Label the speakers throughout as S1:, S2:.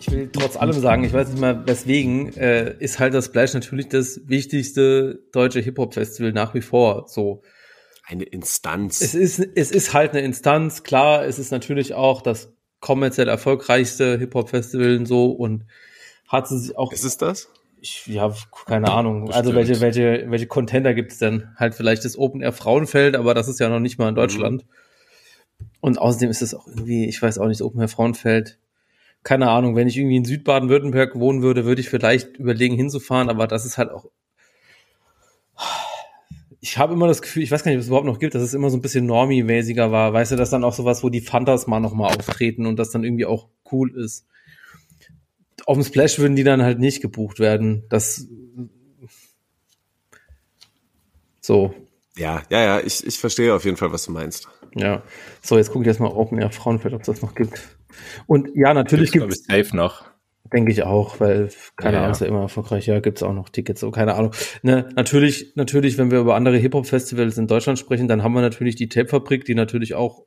S1: ich will trotz allem sagen, ich weiß nicht mal weswegen, äh, ist halt das Splash natürlich das wichtigste deutsche Hip-Hop-Festival nach wie vor. So.
S2: Eine Instanz.
S1: Es ist, es ist halt eine Instanz, klar, es ist natürlich auch das kommerziell erfolgreichste Hip-Hop-Festival und so und hat sie auch.
S2: Ist es das?
S1: Ich, ja, keine Ahnung. Bestimmt. Also welche, welche, welche Contender gibt es denn? Halt vielleicht das Open Air Frauenfeld, aber das ist ja noch nicht mal in Deutschland. Mhm. Und außerdem ist es auch irgendwie, ich weiß auch nicht, das Open Air Frauenfeld keine Ahnung, wenn ich irgendwie in Südbaden-Württemberg wohnen würde, würde ich vielleicht überlegen hinzufahren, aber das ist halt auch. Ich habe immer das Gefühl, ich weiß gar nicht, ob es überhaupt noch gibt, dass es immer so ein bisschen Normie-mäßiger war. Weißt du, dass dann auch sowas, wo die Fantas mal nochmal auftreten und das dann irgendwie auch cool ist. Auf dem Splash würden die dann halt nicht gebucht werden. Das. So.
S2: Ja, ja, ja, ich, ich verstehe auf jeden Fall, was du meinst.
S1: Ja. So, jetzt gucke ich erstmal Open Air Frauenfeld, ob es das noch gibt. Und ja, natürlich gibt
S3: es. safe noch.
S1: Denke ich auch, weil, keine ja, Ahnung, ist ja immer erfolgreich. Ja, gibt es auch noch Tickets, so, keine Ahnung. Ne, natürlich, natürlich, wenn wir über andere Hip-Hop-Festivals in Deutschland sprechen, dann haben wir natürlich die Tape-Fabrik, die natürlich auch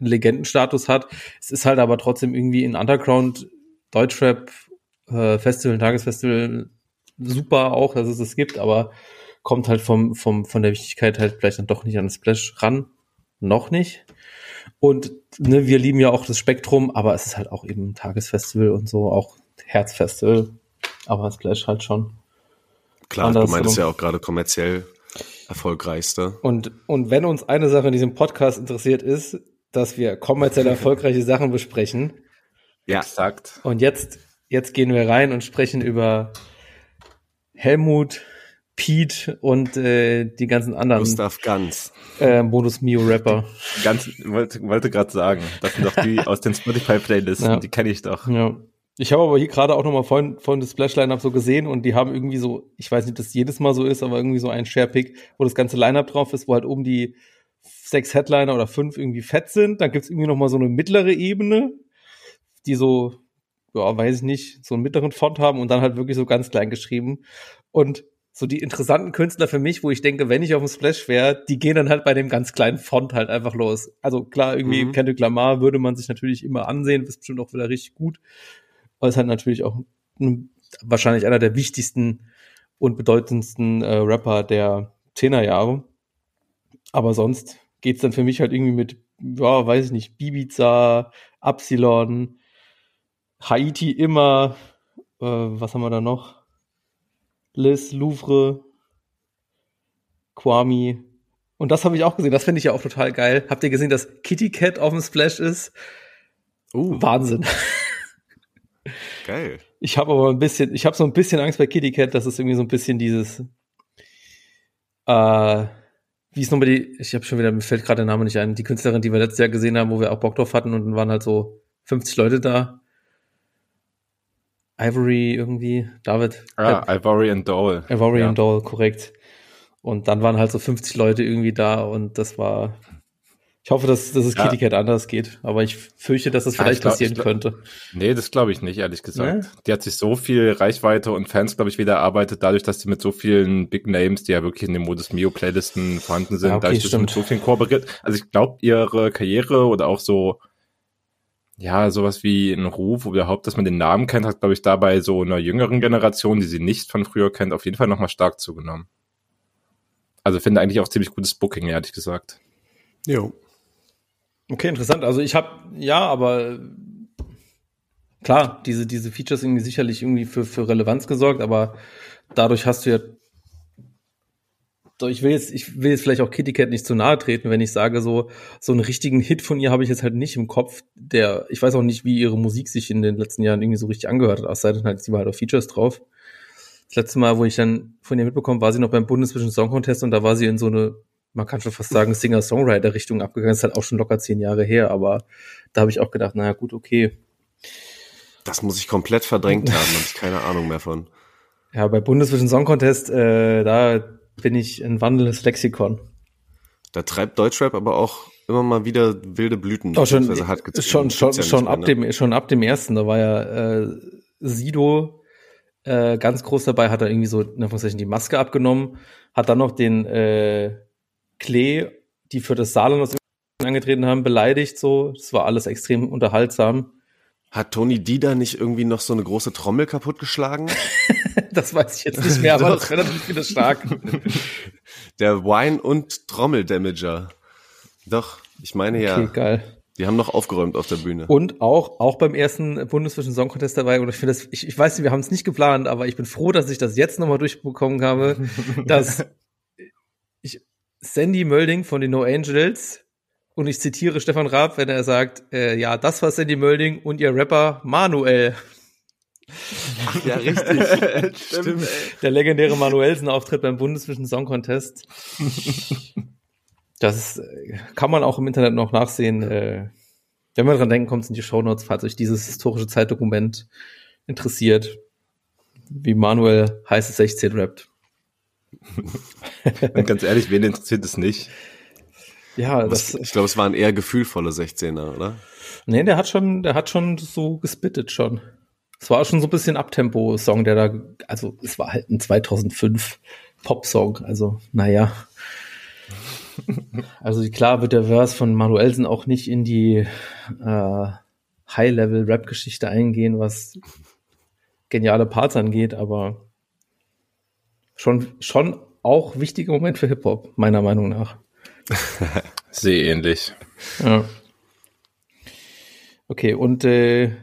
S1: einen Legendenstatus hat. Es ist halt aber trotzdem irgendwie ein Underground Deutschrap äh, Festival, Tagesfestival super auch, dass es es gibt, aber kommt halt vom, vom, von der Wichtigkeit halt vielleicht dann doch nicht an das Splash ran. Noch nicht. Und ne, wir lieben ja auch das Spektrum, aber es ist halt auch eben ein Tagesfestival und so, auch Herzfestival. Aber Splash halt schon.
S2: Klar, du meintest ja auch gerade kommerziell erfolgreichste.
S1: Und, und wenn uns eine Sache in diesem Podcast interessiert ist, dass wir kommerziell erfolgreiche Sachen besprechen.
S2: Ja, exakt.
S1: Und jetzt, jetzt gehen wir rein und sprechen über Helmut Pete und äh, die ganzen anderen.
S2: Gustav Ganz.
S1: Äh, Modus Mio Rapper.
S3: Ganz, wollte, wollte gerade sagen, das sind doch die aus den Spotify-Playlisten, ja. die kenne ich doch.
S1: Ja. Ich habe aber hier gerade auch nochmal vorhin, vorhin das Splash-Line-Up so gesehen und die haben irgendwie so, ich weiß nicht, ob das jedes Mal so ist, aber irgendwie so ein Share-Pick, wo das ganze Line-Up drauf ist, wo halt oben die sechs Headliner oder fünf irgendwie fett sind. Dann gibt's irgendwie nochmal so eine mittlere Ebene, die so, ja, weiß ich nicht, so einen mittleren Font haben und dann halt wirklich so ganz klein geschrieben. Und so die interessanten Künstler für mich, wo ich denke, wenn ich auf dem Splash wäre, die gehen dann halt bei dem ganz kleinen Font halt einfach los. Also klar, irgendwie mhm. Kendrick Lamar würde man sich natürlich immer ansehen, ist bestimmt auch wieder richtig gut. Aber ist halt natürlich auch ein, wahrscheinlich einer der wichtigsten und bedeutendsten äh, Rapper der Zehnerjahre. Aber sonst geht's dann für mich halt irgendwie mit, ja, weiß ich nicht, Bibiza, Absilon, Haiti immer, äh, was haben wir da noch? Liz, Louvre, Kwame. Und das habe ich auch gesehen. Das finde ich ja auch total geil. Habt ihr gesehen, dass Kitty Cat auf dem Splash ist? Uh. Wahnsinn.
S2: Geil.
S1: Ich habe aber ein bisschen, ich habe so ein bisschen Angst bei Kitty Cat, dass es irgendwie so ein bisschen dieses, äh, wie ist nochmal die, ich habe schon wieder, mir fällt gerade der Name nicht ein, die Künstlerin, die wir letztes Jahr gesehen haben, wo wir auch Bock drauf hatten und dann waren halt so 50 Leute da. Ivory irgendwie, David.
S3: Ah, äh, Ivory and Dole.
S1: Ivory ja. and Dole, korrekt. Und dann waren halt so 50 Leute irgendwie da und das war. Ich hoffe, dass, dass es ja. Kitty Cat anders geht, aber ich fürchte, dass das vielleicht glaub, passieren glaub, könnte.
S3: Nee, das glaube ich nicht, ehrlich gesagt. Nee? Die hat sich so viel Reichweite und Fans, glaube ich, wieder erarbeitet, dadurch, dass sie mit so vielen Big Names, die ja wirklich in den Modus Mio Playlisten vorhanden sind, ja, okay, dadurch, dass sie mit so vielen kooperiert. Also ich glaube, ihre Karriere oder auch so ja, sowas wie ein Ruf oder überhaupt, dass man den Namen kennt, hat, glaube ich, dabei so einer jüngeren Generation, die sie nicht von früher kennt, auf jeden Fall nochmal stark zugenommen. Also finde eigentlich auch ziemlich gutes Booking, ehrlich gesagt.
S2: Jo.
S1: Okay, interessant. Also ich habe, ja, aber klar, diese, diese Features irgendwie sicherlich irgendwie für, für Relevanz gesorgt, aber dadurch hast du ja so, ich will jetzt, ich will jetzt vielleicht auch Kitty Cat nicht zu nahe treten, wenn ich sage, so, so einen richtigen Hit von ihr habe ich jetzt halt nicht im Kopf. Der, ich weiß auch nicht, wie ihre Musik sich in den letzten Jahren irgendwie so richtig angehört hat, außer dann halt, sie war halt auf Features drauf. Das letzte Mal, wo ich dann von ihr mitbekommen, war sie noch beim Bundeswischen Song Contest und da war sie in so eine, man kann schon fast sagen, Singer-Songwriter-Richtung abgegangen. Das ist halt auch schon locker zehn Jahre her, aber da habe ich auch gedacht, naja, gut, okay.
S2: Das muss ich komplett verdrängt haben, habe ich keine Ahnung mehr von.
S1: Ja, bei Bundesvision Song Contest, äh, da bin ich ein wandelndes Lexikon.
S2: Da treibt Deutschrap aber auch immer mal wieder wilde Blüten.
S1: Oh, schon, schon, schon, ja schon, ab mehr, ne? dem, schon ab dem ersten, da war ja äh, Sido äh, ganz groß dabei, hat er irgendwie so in Anführungszeichen die Maske abgenommen, hat dann noch den äh, Klee, die für das Saarland aus angetreten haben, beleidigt so. Das war alles extrem unterhaltsam.
S2: Hat Tony Dida nicht irgendwie noch so eine große Trommel kaputtgeschlagen?
S1: das weiß ich jetzt nicht mehr, aber das wäre natürlich wieder stark.
S2: Der Wine- und Trommel-Damager. Doch, ich meine okay, ja. Okay,
S1: geil.
S2: Die haben noch aufgeräumt auf der Bühne.
S1: Und auch, auch beim ersten Bundesvision Song Contest dabei. Und ich finde das, ich, ich weiß nicht, wir haben es nicht geplant, aber ich bin froh, dass ich das jetzt nochmal durchbekommen habe, dass ich Sandy Mölding von den No Angels und ich zitiere Stefan Raab, wenn er sagt, äh, ja, das war Sandy Mölding und ihr Rapper Manuel.
S2: Ach, ja, richtig.
S1: Stimmt. Der legendäre Manuelsen-Auftritt beim Bundesvision Song Contest. Das äh, kann man auch im Internet noch nachsehen. Äh, wenn man dran denken kommt, sind die Shownotes, falls euch dieses historische Zeitdokument interessiert, wie Manuel heiße 16 rappt.
S3: Und ganz ehrlich, wen interessiert es nicht?
S2: Ja, das, ich glaube, es waren eher gefühlvolle 16er, oder?
S1: Nee, der hat schon, der hat schon so gespittet schon. Es war schon so ein bisschen Abtempo-Song, der da, also es war halt ein 2005 Pop-Song, also naja. Also klar wird der Verse von Manuelsen auch nicht in die äh, High-Level-Rap-Geschichte eingehen, was geniale Parts angeht, aber schon, schon auch wichtiger Moment für Hip-Hop, meiner Meinung nach.
S3: Sehr ähnlich.
S1: Ja. Okay, und äh,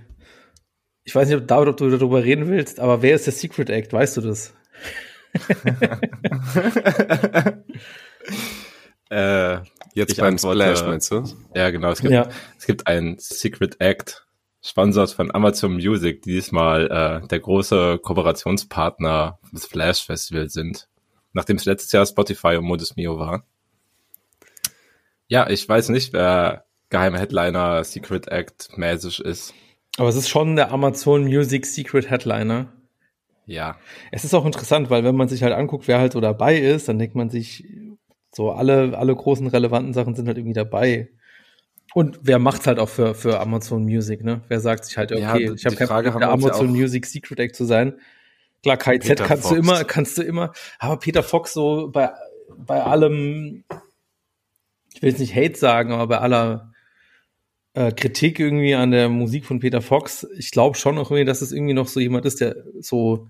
S1: ich weiß nicht, ob, David, ob du darüber reden willst, aber wer ist der Secret Act? Weißt du das?
S3: äh, jetzt ich beim Splash, meinst du? Ja, genau. Es gibt, ja. es gibt einen Secret Act, Sponsors von Amazon Music, die diesmal äh, der große Kooperationspartner des Flash Festival sind. Nachdem es letztes Jahr Spotify und Modus Mio war. Ja, ich weiß nicht, wer geheime Headliner Secret Act mäßig ist.
S1: Aber es ist schon der Amazon Music Secret Headliner.
S3: Ja.
S1: Es ist auch interessant, weil wenn man sich halt anguckt, wer halt so dabei ist, dann denkt man sich, so alle, alle großen relevanten Sachen sind halt irgendwie dabei. Und wer macht's halt auch für, für Amazon Music, ne? Wer sagt sich halt, okay, ja, ich habe kein Problem, der Amazon ja Music Secret Act zu sein. Klar, KZ kannst Fox. du immer, kannst du immer, aber Peter Fox so bei, bei allem, ich will jetzt nicht Hate sagen, aber bei aller äh, Kritik irgendwie an der Musik von Peter Fox, ich glaube schon noch irgendwie, dass es irgendwie noch so jemand ist, der so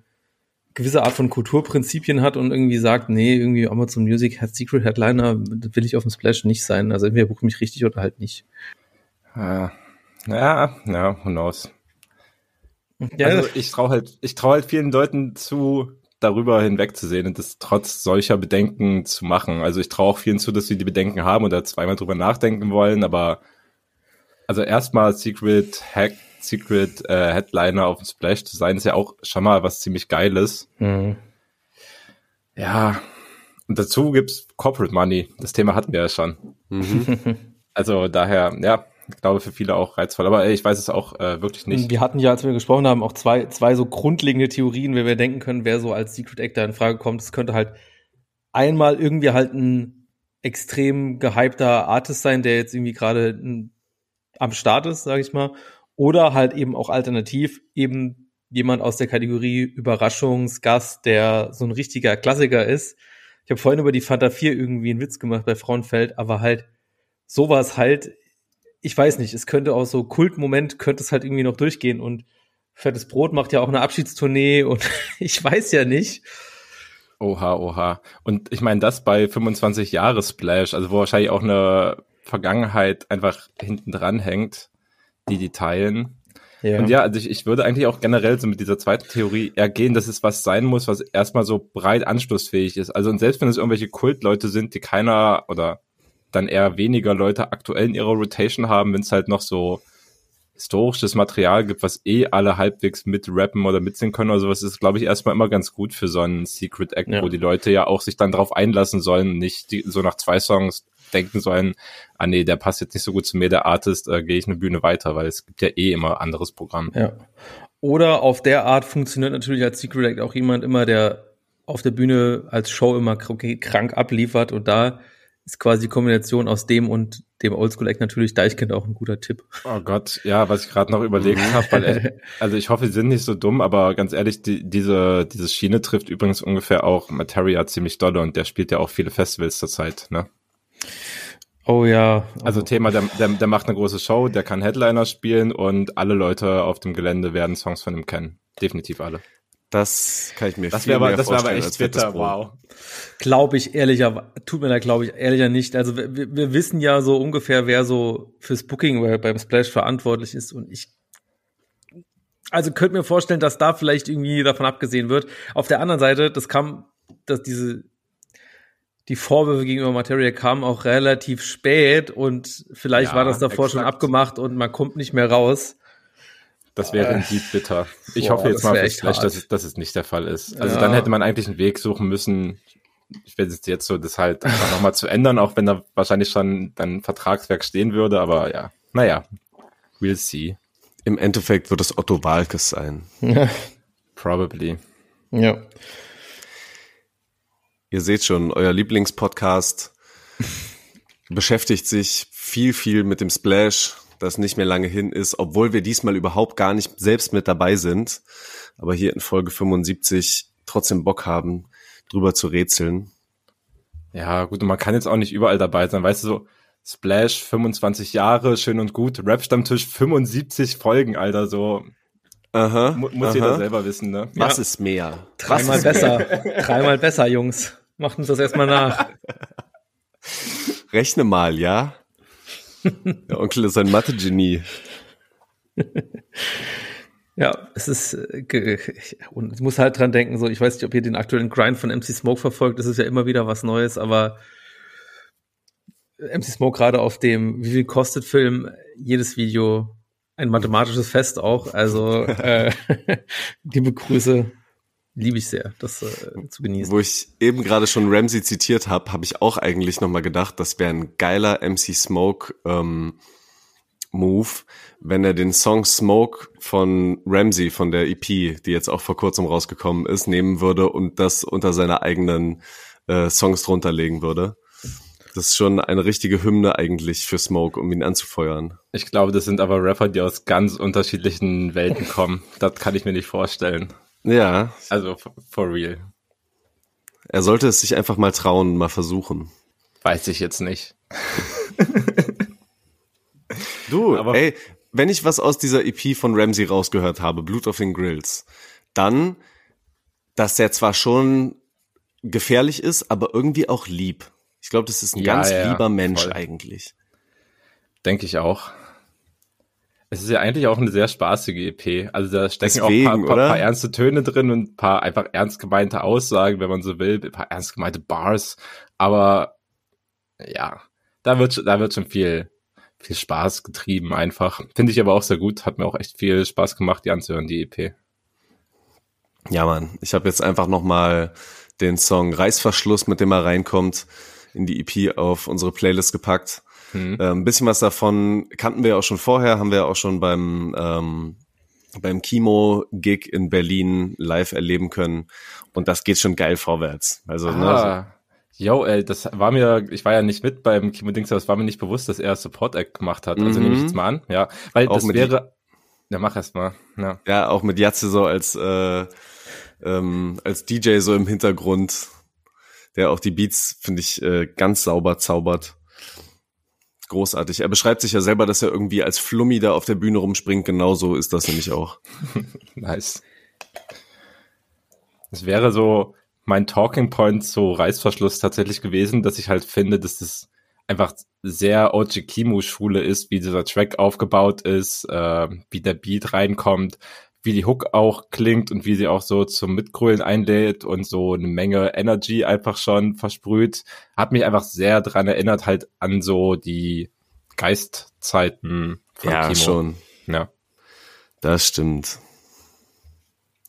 S1: gewisse Art von Kulturprinzipien hat und irgendwie sagt, nee, irgendwie Amazon Music hat Secret Headliner, will ich auf dem Splash nicht sein. Also entweder buche mich richtig oder halt nicht.
S3: Ja, ja, ja who knows. Ja. Also ich traue halt, ich traue halt vielen Leuten zu, darüber hinwegzusehen und das trotz solcher Bedenken zu machen. Also ich traue auch vielen zu, dass sie die Bedenken haben oder zweimal drüber nachdenken wollen, aber also erstmal Secret Hack, Secret äh, Headliner auf dem Splash zu sein, ist ja auch schon mal was ziemlich Geiles. Mhm. Ja, und dazu gibt's Corporate Money. Das Thema hatten wir ja schon. Mhm. also daher, ja, glaube für viele auch reizvoll. Aber ey, ich weiß es auch äh, wirklich nicht.
S1: Wir hatten ja, als wir gesprochen haben, auch zwei, zwei so grundlegende Theorien, wie wir denken können, wer so als Secret Actor in Frage kommt. Es könnte halt einmal irgendwie halt ein extrem gehypter Artist sein, der jetzt irgendwie gerade am Start ist, sage ich mal. Oder halt eben auch alternativ eben jemand aus der Kategorie Überraschungsgast, der so ein richtiger Klassiker ist. Ich habe vorhin über die Fanta 4 irgendwie einen Witz gemacht bei Frauenfeld, aber halt sowas halt, ich weiß nicht, es könnte auch so Kultmoment, könnte es halt irgendwie noch durchgehen und Fettes Brot macht ja auch eine Abschiedstournee und ich weiß ja nicht.
S3: Oha, oha. Und ich meine, das bei 25 Jahre Splash, also wo wahrscheinlich auch eine Vergangenheit einfach hinten dran hängt, die die teilen. Ja. Und ja, also ich, ich würde eigentlich auch generell so mit dieser zweiten Theorie eher gehen, dass es was sein muss, was erstmal so breit anschlussfähig ist. Also und selbst wenn es irgendwelche Kultleute sind, die keiner oder dann eher weniger Leute aktuell in ihrer Rotation haben, wenn es halt noch so historisches Material gibt, was eh alle halbwegs mit rappen oder mitsingen können oder sowas, ist, glaube ich, erstmal immer ganz gut für so einen Secret Act, ja. wo die Leute ja auch sich dann drauf einlassen sollen, nicht die, so nach zwei Songs denken sollen, ah nee, der passt jetzt nicht so gut zu mir, der Artist, äh, gehe ich eine Bühne weiter, weil es gibt ja eh immer anderes Programm.
S1: Ja. Oder auf der Art funktioniert natürlich als Secret Act auch jemand immer, der auf der Bühne als Show immer krank abliefert und da ist quasi die Kombination aus dem und dem Oldschool-Act natürlich Deichkind auch ein guter Tipp.
S3: Oh Gott, ja, was ich gerade noch überlegt habe, weil also ich hoffe, sie sind nicht so dumm, aber ganz ehrlich, die, diese diese Schiene trifft übrigens ungefähr auch Materia ziemlich dolle und der spielt ja auch viele Festivals zurzeit, ne?
S1: Oh ja.
S3: Also Thema, der, der, der macht eine große Show, der kann Headliner spielen und alle Leute auf dem Gelände werden Songs von ihm kennen. Definitiv alle.
S2: Das kann ich mir
S3: das viel aber, mehr das vorstellen. Das wäre aber echt bitter, wow.
S1: Glaube ich ehrlicher, tut mir da glaube ich ehrlicher nicht. Also wir, wir wissen ja so ungefähr, wer so fürs Booking beim Splash verantwortlich ist und ich also könnte mir vorstellen, dass da vielleicht irgendwie davon abgesehen wird. Auf der anderen Seite, das kam, dass diese die Vorwürfe gegenüber Materia kamen auch relativ spät und vielleicht ja, war das davor exakt. schon abgemacht und man kommt nicht mehr raus.
S3: Das wäre äh, indeed bitter. Ich boah, hoffe jetzt mal vielleicht, dass es, dass es nicht der Fall ist. Also ja. dann hätte man eigentlich einen Weg suchen müssen, ich werde es jetzt so, das halt einfach nochmal zu ändern, auch wenn da wahrscheinlich schon dann Vertragswerk stehen würde, aber ja, naja, we'll see.
S2: Im Endeffekt wird es Otto Walkes sein.
S3: Probably.
S1: Ja.
S2: Ihr seht schon, euer Lieblingspodcast beschäftigt sich viel, viel mit dem Splash, das nicht mehr lange hin ist, obwohl wir diesmal überhaupt gar nicht selbst mit dabei sind, aber hier in Folge 75 trotzdem Bock haben, drüber zu rätseln.
S3: Ja, gut, und man kann jetzt auch nicht überall dabei sein, weißt du, so Splash 25 Jahre, schön und gut, Rap-Stammtisch 75 Folgen, Alter, so
S2: Aha,
S3: muss aha. jeder selber wissen, ne?
S2: Was ja. ist mehr?
S1: Dreimal besser. Mehr? Dreimal besser, Jungs. Macht uns das erstmal nach.
S2: Rechne mal, ja? Der Onkel ist ein Mathe-Genie.
S1: Ja, es ist, und ich muss halt dran denken, so, ich weiß nicht, ob ihr den aktuellen Grind von MC Smoke verfolgt, das ist ja immer wieder was Neues, aber MC Smoke gerade auf dem, wie viel kostet Film, jedes Video ein mathematisches Fest auch. Also äh, liebe Grüße, liebe ich sehr, das äh, zu genießen.
S2: Wo ich eben gerade schon Ramsey zitiert habe, habe ich auch eigentlich nochmal gedacht, das wäre ein geiler MC Smoke ähm, Move, wenn er den Song Smoke von Ramsey von der EP, die jetzt auch vor kurzem rausgekommen ist, nehmen würde und das unter seine eigenen äh, Songs drunter legen würde. Das ist schon eine richtige Hymne eigentlich für Smoke, um ihn anzufeuern.
S3: Ich glaube, das sind aber Rapper, die aus ganz unterschiedlichen Welten kommen. das kann ich mir nicht vorstellen.
S2: Ja.
S3: Also, for real.
S2: Er sollte es sich einfach mal trauen, mal versuchen.
S3: Weiß ich jetzt nicht.
S2: du, aber ey, wenn ich was aus dieser EP von Ramsey rausgehört habe, Blut auf den Grills, dann, dass der zwar schon gefährlich ist, aber irgendwie auch lieb. Ich glaube, das ist ein ja, ganz ja, lieber Mensch voll. eigentlich.
S3: Denke ich auch. Es ist ja eigentlich auch eine sehr spaßige EP. Also da stecken Deswegen, auch ein paar, paar, paar, ernste Töne drin und ein paar einfach ernst gemeinte Aussagen, wenn man so will, ein paar ernst gemeinte Bars. Aber ja, da wird, da wird schon viel, viel Spaß getrieben einfach. Finde ich aber auch sehr gut. Hat mir auch echt viel Spaß gemacht, die anzuhören, die EP.
S2: Ja, Mann. Ich habe jetzt einfach noch mal den Song Reißverschluss, mit dem er reinkommt, in die EP auf unsere Playlist gepackt. Mhm. Äh, ein bisschen was davon kannten wir auch schon vorher, haben wir auch schon beim ähm, beim Kimo-Gig in Berlin live erleben können. Und das geht schon geil vorwärts. Also,
S3: ah. ne, Yo, ey, das war mir, ich war ja nicht mit beim Kimo-Dings, aber es war mir nicht bewusst, dass er Support-Act gemacht hat. Also mhm. nehme ich jetzt mal an, ja. Weil auch das wäre. Ja, mach erst mal. Ja.
S2: ja, auch mit Jatze so als, äh, ähm, als DJ so im Hintergrund der auch die Beats, finde ich, äh, ganz sauber zaubert. Großartig. Er beschreibt sich ja selber, dass er irgendwie als Flummi da auf der Bühne rumspringt. Genauso ist das nämlich auch.
S3: nice. Es wäre so mein Talking Point so Reißverschluss tatsächlich gewesen, dass ich halt finde, dass das einfach sehr OG Kimu Schule ist, wie dieser Track aufgebaut ist, äh, wie der Beat reinkommt, wie die Hook auch klingt und wie sie auch so zum Mitgrölen einlädt und so eine Menge Energy einfach schon versprüht, hat mich einfach sehr dran erinnert halt an so die Geistzeiten
S2: von ja, Kimo. schon.
S3: Ja.
S2: Das stimmt.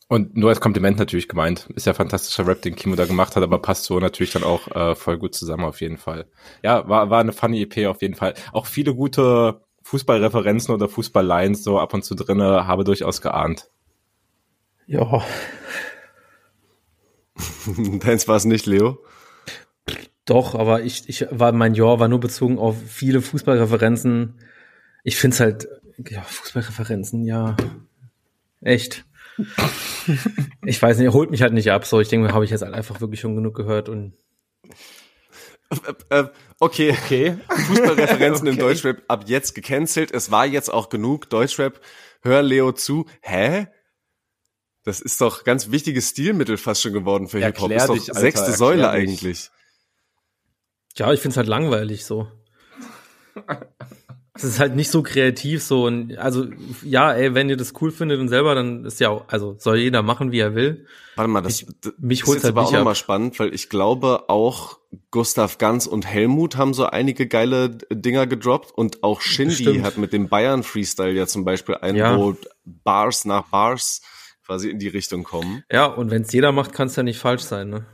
S3: Und nur als Kompliment natürlich gemeint. Ist ja fantastischer Rap, den Kimo da gemacht hat, aber passt so natürlich dann auch äh, voll gut zusammen auf jeden Fall. Ja, war, war eine funny EP auf jeden Fall. Auch viele gute Fußballreferenzen oder Fußballlines so ab und zu drinne, habe durchaus geahnt.
S1: Ja.
S2: Deins war es nicht, Leo?
S1: Doch, aber ich, ich war, mein Jahr war nur bezogen auf viele Fußballreferenzen. Ich finde es halt, ja, Fußballreferenzen, ja, echt. ich weiß nicht, holt mich halt nicht ab. So, ich denke, habe ich jetzt halt einfach wirklich schon genug gehört und.
S2: Äh, äh, okay, okay. Fußballreferenzen okay. im Deutschrap ab jetzt gecancelt. Es war jetzt auch genug Deutschrap. Hör Leo zu. Hä? Das ist doch ganz wichtiges Stilmittel fast schon geworden für Hip-Hop. Ist doch dich, Alter, sechste Säule dich. eigentlich.
S1: Ja, ich find's halt langweilig so. Es ist halt nicht so kreativ so und also ja, ey, wenn ihr das cool findet und selber, dann ist ja auch, also soll jeder machen, wie er will.
S2: Warte mal, das, ich, mich holt ist halt aber auch nochmal spannend, weil ich glaube auch Gustav Ganz und Helmut haben so einige geile Dinger gedroppt und auch Shindy hat mit dem Bayern Freestyle ja zum Beispiel ein, ja. wo Bars nach Bars quasi in die Richtung kommen.
S1: Ja, und wenn's jeder macht, kann's ja nicht falsch sein, ne?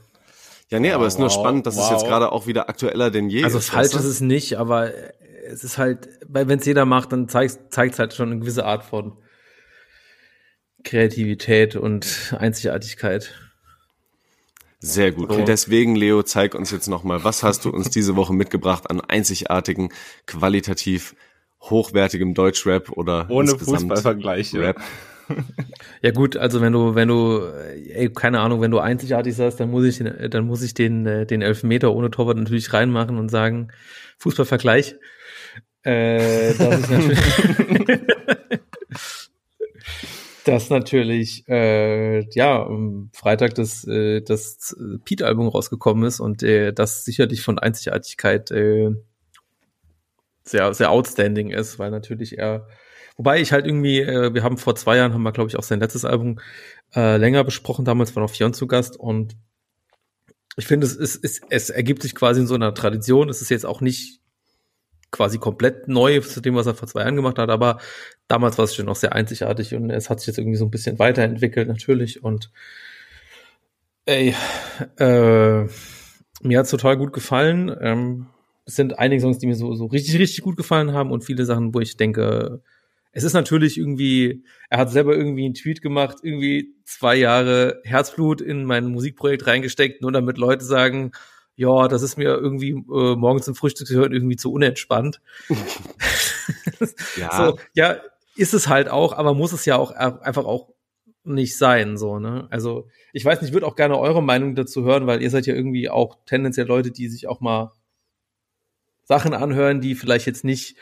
S2: Ja, nee, wow, aber es ist nur spannend, dass wow. es jetzt gerade auch wieder aktueller denn je
S1: also ist. Also falsch ist es nicht, aber es ist halt, weil wenn es jeder macht, dann zeigt es halt schon eine gewisse Art von Kreativität und Einzigartigkeit.
S2: Sehr gut. Und deswegen, Leo, zeig uns jetzt nochmal, was hast du uns diese Woche mitgebracht an einzigartigen, qualitativ hochwertigem Deutschrap oder
S3: ohne Fußballvergleiche. Rap?
S1: Ja gut, also wenn du, wenn du, ey, keine Ahnung, wenn du einzigartig sagst, dann muss ich, dann muss ich den, äh, den Elfmeter ohne Torwart natürlich reinmachen und sagen, Fußballvergleich. Äh, das ist natürlich, dass natürlich, äh, ja, am Freitag das, äh, das Pete-Album rausgekommen ist und äh, das sicherlich von Einzigartigkeit äh, sehr, sehr outstanding ist, weil natürlich er Wobei ich halt irgendwie, äh, wir haben vor zwei Jahren, haben wir, glaube ich, auch sein letztes Album äh, länger besprochen. Damals war noch Fionn zu Gast und ich finde, es, ist, es, es ergibt sich quasi in so einer Tradition. Es ist jetzt auch nicht quasi komplett neu zu dem, was er vor zwei Jahren gemacht hat, aber damals war es schon noch sehr einzigartig und es hat sich jetzt irgendwie so ein bisschen weiterentwickelt natürlich und ey, äh, mir hat's total gut gefallen. Ähm, es sind einige Songs, die mir so, so richtig, richtig gut gefallen haben und viele Sachen, wo ich denke, es ist natürlich irgendwie, er hat selber irgendwie einen Tweet gemacht, irgendwie zwei Jahre Herzblut in mein Musikprojekt reingesteckt, nur damit Leute sagen, ja, das ist mir irgendwie äh, morgens zum Frühstück gehört irgendwie zu unentspannt. ja. So, ja, ist es halt auch, aber muss es ja auch einfach auch nicht sein, so, ne? Also, ich weiß nicht, ich würde auch gerne eure Meinung dazu hören, weil ihr seid ja irgendwie auch tendenziell Leute, die sich auch mal Sachen anhören, die vielleicht jetzt nicht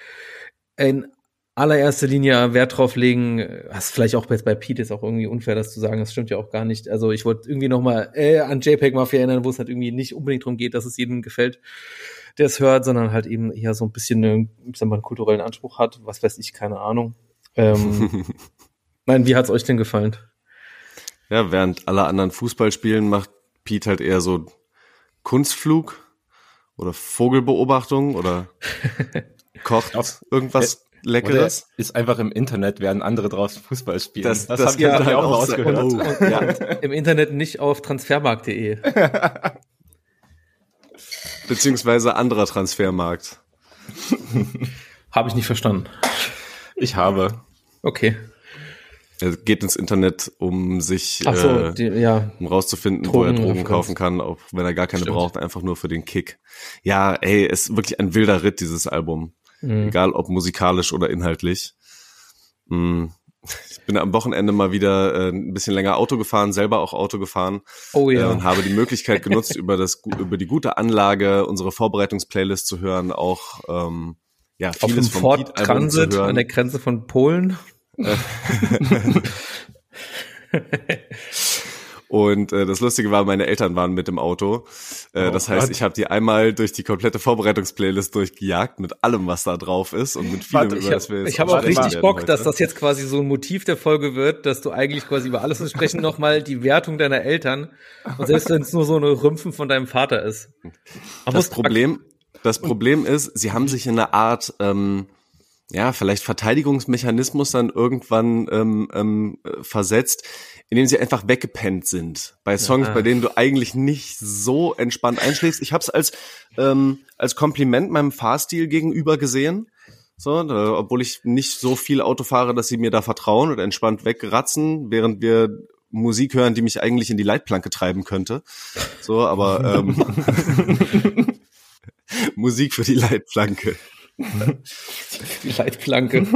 S1: in allererster Linie Wert drauf legen, was vielleicht auch bei, bei Pete ist auch irgendwie unfair, das zu sagen, das stimmt ja auch gar nicht. Also ich wollte irgendwie nochmal äh, an JPEG Mafia erinnern, wo es halt irgendwie nicht unbedingt darum geht, dass es jedem gefällt, der es hört, sondern halt eben eher so ein bisschen eine, ich sag mal, einen kulturellen Anspruch hat, was weiß ich, keine Ahnung. Ähm, nein, wie hat's euch denn gefallen?
S2: Ja, während alle anderen Fußball spielen, macht Pete halt eher so Kunstflug oder Vogelbeobachtung oder kocht irgendwas Leckeres.
S3: Oder ist einfach im Internet, während andere draußen Fußball spielen.
S2: Das, das, das habe ich ja, halt auch rausgehört.
S1: Und, und, ja. Im Internet nicht auf transfermarkt.de.
S2: Beziehungsweise anderer Transfermarkt.
S1: habe ich nicht verstanden.
S3: Ich habe.
S1: Okay.
S2: Er geht ins Internet, um sich,
S1: so, äh, die, ja.
S2: um rauszufinden, Drogen, wo er Drogen kaufen kann, auch wenn er gar keine Stimmt. braucht, einfach nur für den Kick. Ja, ey, ist wirklich ein wilder Ritt, dieses Album. Mhm. Egal ob musikalisch oder inhaltlich. Mhm. Ich bin am Wochenende mal wieder äh, ein bisschen länger Auto gefahren, selber auch Auto gefahren.
S1: Oh ja.
S2: Äh, und habe die Möglichkeit genutzt, über das über die gute Anlage unsere Vorbereitungsplaylist zu hören, auch ähm, ja,
S1: vieles Auf dem Ford Transit an der Grenze von Polen.
S2: Und äh, das Lustige war, meine Eltern waren mit im Auto. Äh, oh, das heißt, Gott. ich habe die einmal durch die komplette Vorbereitungsplaylist durchgejagt mit allem, was da drauf ist und mit vielem,
S1: Warte, über das wir Ich habe auch richtig Bock, heute. dass das jetzt quasi so ein Motiv der Folge wird, dass du eigentlich quasi über alles sprechen nochmal die Wertung deiner Eltern und selbst wenn es nur so eine Rümpfen von deinem Vater ist.
S2: Man das Problem, das Problem ist, sie haben sich in einer Art ähm, ja, vielleicht Verteidigungsmechanismus dann irgendwann ähm, ähm, versetzt, indem sie einfach weggepennt sind. Bei Songs, ja. bei denen du eigentlich nicht so entspannt einschläfst. Ich habe es als, ähm, als Kompliment meinem Fahrstil gegenüber gesehen. So, da, obwohl ich nicht so viel Auto fahre, dass sie mir da vertrauen und entspannt wegratzen, während wir Musik hören, die mich eigentlich in die Leitplanke treiben könnte. So, aber ähm, Musik für die Leitplanke.
S1: die Leitplanke.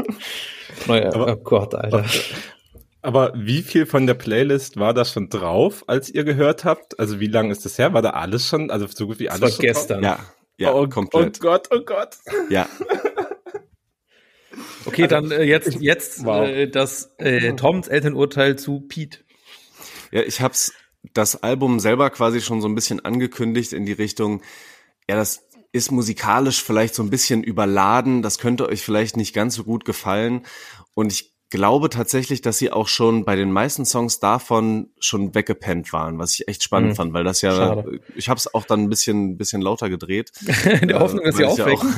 S1: Naja, aber, oh Gott, Alter.
S3: Aber wie viel von der Playlist war da schon drauf, als ihr gehört habt? Also wie lange ist das her? War da alles schon, also so gut wie alles das
S1: war gestern.
S2: Drauf? Ja, ja,
S3: oh, komplett. Oh Gott, oh Gott.
S2: Ja.
S1: Okay, dann äh, jetzt jetzt wow. äh, das äh, Toms Elternurteil zu Pete.
S2: Ja, ich hab's das Album selber quasi schon so ein bisschen angekündigt in die Richtung, ja, das ist musikalisch vielleicht so ein bisschen überladen, das könnte euch vielleicht nicht ganz so gut gefallen und ich glaube tatsächlich, dass sie auch schon bei den meisten Songs davon schon weggepennt waren, was ich echt spannend mhm. fand, weil das ja, Schade. ich habe es auch dann ein bisschen, bisschen lauter gedreht.
S1: In der Hoffnung, dass sie aufwecken.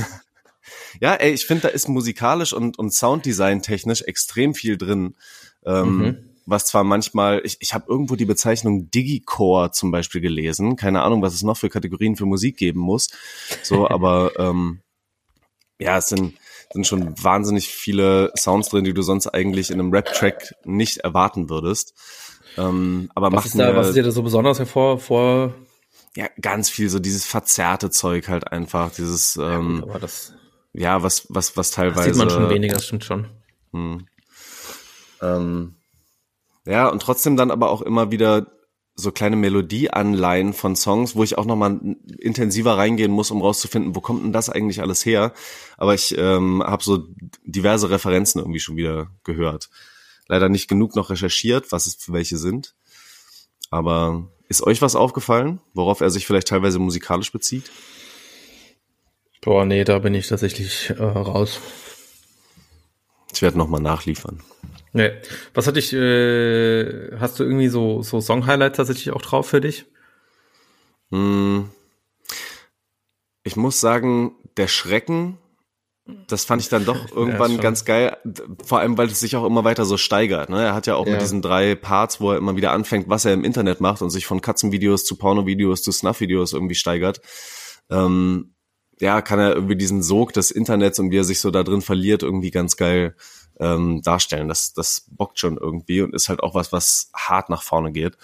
S2: Ja, ja, ey, ich finde, da ist musikalisch und, und Sounddesign technisch extrem viel drin. Ähm, mhm. Was zwar manchmal, ich, ich habe irgendwo die Bezeichnung Digicore zum Beispiel gelesen. Keine Ahnung, was es noch für Kategorien für Musik geben muss. So, aber ähm, ja, es sind sind schon wahnsinnig viele Sounds drin, die du sonst eigentlich in einem Rap-Track nicht erwarten würdest. Ähm, aber
S1: was ist da, was ist dir da so besonders hervor vor?
S2: Ja, ganz viel so dieses verzerrte Zeug halt einfach, dieses ähm, ja, gut, aber das ja, was was was teilweise das
S1: sieht man schon weniger, das stimmt schon.
S2: Hm. Ähm, ja, und trotzdem dann aber auch immer wieder so kleine Melodieanleihen von Songs, wo ich auch nochmal intensiver reingehen muss, um rauszufinden, wo kommt denn das eigentlich alles her. Aber ich ähm, habe so diverse Referenzen irgendwie schon wieder gehört. Leider nicht genug noch recherchiert, was es für welche sind. Aber ist euch was aufgefallen, worauf er sich vielleicht teilweise musikalisch bezieht?
S1: Boah, nee, da bin ich tatsächlich äh, raus.
S2: Ich werde nochmal nachliefern.
S1: Nee. Was hatte ich, äh, hast du irgendwie so, so Song-Highlights tatsächlich auch drauf für dich?
S2: Hm. Ich muss sagen, der Schrecken, das fand ich dann doch irgendwann ja, ganz geil. Vor allem, weil es sich auch immer weiter so steigert. Ne? Er hat ja auch ja. mit diesen drei Parts, wo er immer wieder anfängt, was er im Internet macht und sich von Katzenvideos zu Pornovideos zu Snuff-Videos irgendwie steigert. Ähm, ja, kann er irgendwie diesen Sog des Internets und wie er sich so da drin verliert, irgendwie ganz geil ähm, darstellen. Das, das bockt schon irgendwie und ist halt auch was, was hart nach vorne geht.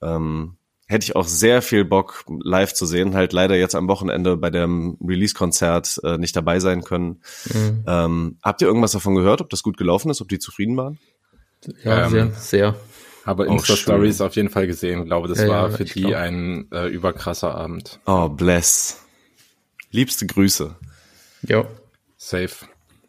S2: Ähm, hätte ich auch sehr viel Bock, live zu sehen. Halt leider jetzt am Wochenende bei dem Release-Konzert äh, nicht dabei sein können. Mhm. Ähm, habt ihr irgendwas davon gehört, ob das gut gelaufen ist, ob die zufrieden waren?
S1: Ja, ähm, sehr, sehr.
S3: Aber Insta-Stories auf jeden Fall gesehen. Ich glaube, das ja, war ja, für die glaub. ein äh, überkrasser Abend.
S2: Oh, bless. Liebste Grüße.
S1: Ja.
S3: Safe.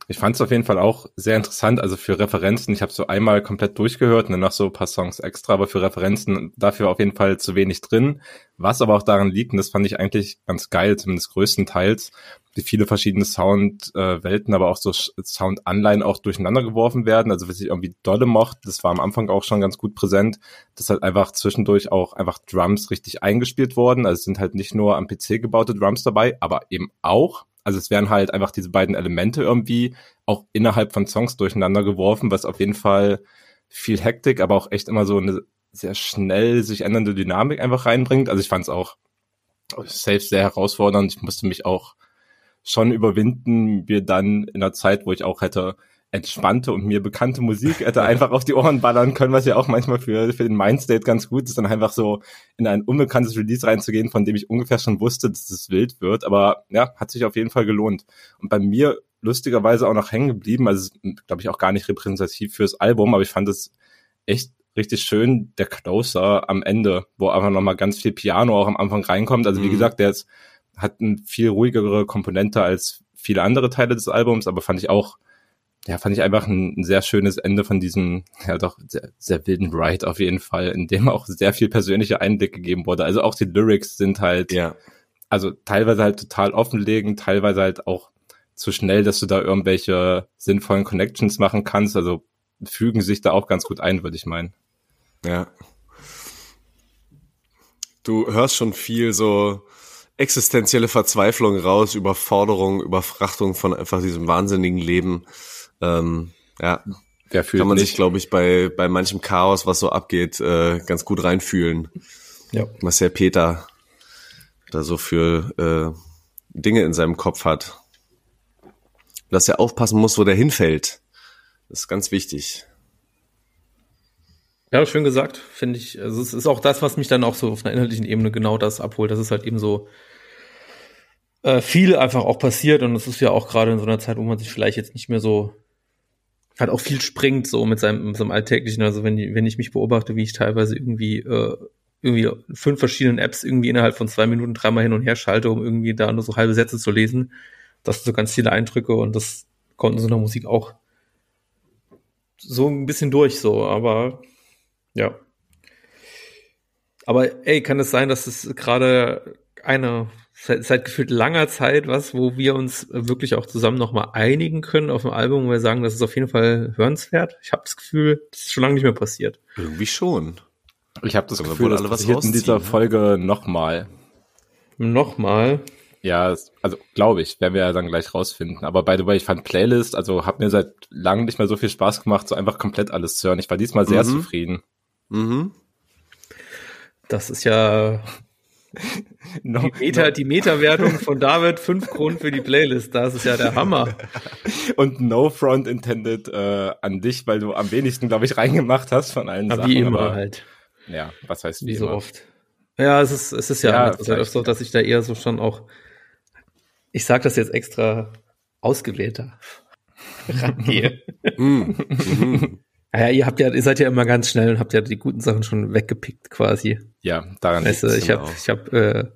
S3: Ich fand es auf jeden Fall auch sehr interessant, also für Referenzen, ich habe so einmal komplett durchgehört und dann noch so ein paar Songs extra, aber für Referenzen dafür auf jeden Fall zu wenig drin, was aber auch daran liegt, und das fand ich eigentlich ganz geil, zumindest größtenteils, wie viele verschiedene Soundwelten, aber auch so Sound-Anleihen auch durcheinander geworfen werden, also was ich irgendwie dolle mochte, das war am Anfang auch schon ganz gut präsent, dass halt einfach zwischendurch auch einfach Drums richtig eingespielt worden, also es sind halt nicht nur am PC gebaute Drums dabei, aber eben auch also es werden halt einfach diese beiden Elemente irgendwie auch innerhalb von Songs durcheinander geworfen, was auf jeden Fall viel Hektik, aber auch echt immer so eine sehr schnell sich ändernde Dynamik einfach reinbringt. Also ich fand es auch selbst sehr herausfordernd. Ich musste mich auch schon überwinden, mir dann in einer Zeit, wo ich auch hätte entspannte und mir bekannte Musik hätte einfach auf die Ohren ballern können, was ja auch manchmal für, für den Mindstate ganz gut ist, dann einfach so in ein unbekanntes Release reinzugehen, von dem ich ungefähr schon wusste, dass es wild wird. Aber ja, hat sich auf jeden Fall gelohnt. Und bei mir lustigerweise auch noch hängen geblieben, also glaube ich auch gar nicht repräsentativ fürs Album, aber ich fand es echt richtig schön, der Closer am Ende, wo einfach nochmal ganz viel Piano auch am Anfang reinkommt. Also wie mhm. gesagt, der ist, hat eine viel ruhigere Komponente als viele andere Teile des Albums, aber fand ich auch ja, fand ich einfach ein, ein, sehr schönes Ende von diesem, ja doch, sehr, sehr wilden Ride auf jeden Fall, in dem auch sehr viel persönlicher Einblick gegeben wurde. Also auch die Lyrics sind halt, ja. also teilweise halt total offenlegen, teilweise halt auch zu schnell, dass du da irgendwelche sinnvollen Connections machen kannst. Also fügen sich da auch ganz gut ein, würde ich meinen.
S2: Ja. Du hörst schon viel so existenzielle Verzweiflung raus, Überforderung, Überfrachtung von einfach diesem wahnsinnigen Leben. Ähm, ja, Wer fühlt kann man nicht? sich, glaube ich, bei, bei manchem Chaos, was so abgeht, äh, ganz gut reinfühlen. Ja. Was der Peter da so für äh, Dinge in seinem Kopf hat. Dass er aufpassen muss, wo der hinfällt. Das ist ganz wichtig.
S1: Ja, schön gesagt, finde ich. Also es ist auch das, was mich dann auch so auf einer inhaltlichen Ebene genau das abholt. Das ist halt eben so äh, viel einfach auch passiert und es ist ja auch gerade in so einer Zeit, wo man sich vielleicht jetzt nicht mehr so halt auch viel springt so mit seinem, mit seinem alltäglichen. Also wenn, wenn ich mich beobachte, wie ich teilweise irgendwie äh, irgendwie fünf verschiedenen Apps irgendwie innerhalb von zwei Minuten dreimal hin und her schalte, um irgendwie da nur so halbe Sätze zu lesen. Das sind so ganz viele Eindrücke und das kommt in so einer Musik auch so ein bisschen durch, so, aber ja. Aber ey, kann es sein, dass es gerade eine seit, seit gefühlt langer Zeit was, wo wir uns wirklich auch zusammen nochmal einigen können auf dem Album, wo wir sagen, das ist auf jeden Fall hörenswert. Ich habe das Gefühl, das ist schon lange nicht mehr passiert.
S2: Irgendwie schon.
S3: Ich habe das Aber Gefühl, das passiert in dieser ne? Folge nochmal.
S1: Nochmal?
S3: Ja, also glaube ich, werden wir ja dann gleich rausfinden. Aber by the way, ich fand Playlist, also hat mir seit langem nicht mehr so viel Spaß gemacht, so einfach komplett alles zu hören. Ich war diesmal sehr mhm. zufrieden.
S1: Mhm. Das ist ja no, die, Meta, no. die Meta-Wertung von David, fünf Kronen für die Playlist. Das ist ja der Hammer.
S3: Und no front intended äh, an dich, weil du am wenigsten, glaube ich, reingemacht hast von allen
S1: aber Sachen. Wie immer aber, halt.
S3: Ja, was heißt wie, wie
S1: so immer? oft. Ja, es ist, es ist ja, ja ist so, dass ich da eher so schon auch, ich sag das jetzt extra ausgewählter rangehe. mm, mm. Ja, ihr habt ja, ihr seid ja immer ganz schnell und habt ja die guten Sachen schon weggepickt quasi.
S3: Ja, daran
S1: weißt du, ich habe ich habe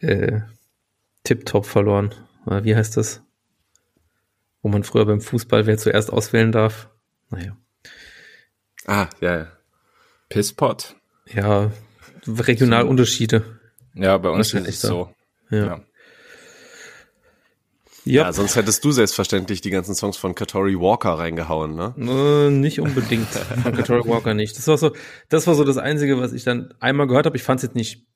S1: äh, äh, Tip-Top verloren. Wie heißt das? Wo man früher beim Fußball wer zuerst auswählen darf. Naja.
S2: Ah, ja, ja.
S3: Pisspot.
S1: Ja, Regionalunterschiede.
S3: Ja, bei uns ist es so.
S1: Ja. ja.
S2: Ja. ja, sonst hättest du selbstverständlich die ganzen Songs von Katori Walker reingehauen, ne?
S1: Äh, nicht unbedingt. von Katori Walker nicht. Das war so, das war so das Einzige, was ich dann einmal gehört habe. Ich fand es jetzt nicht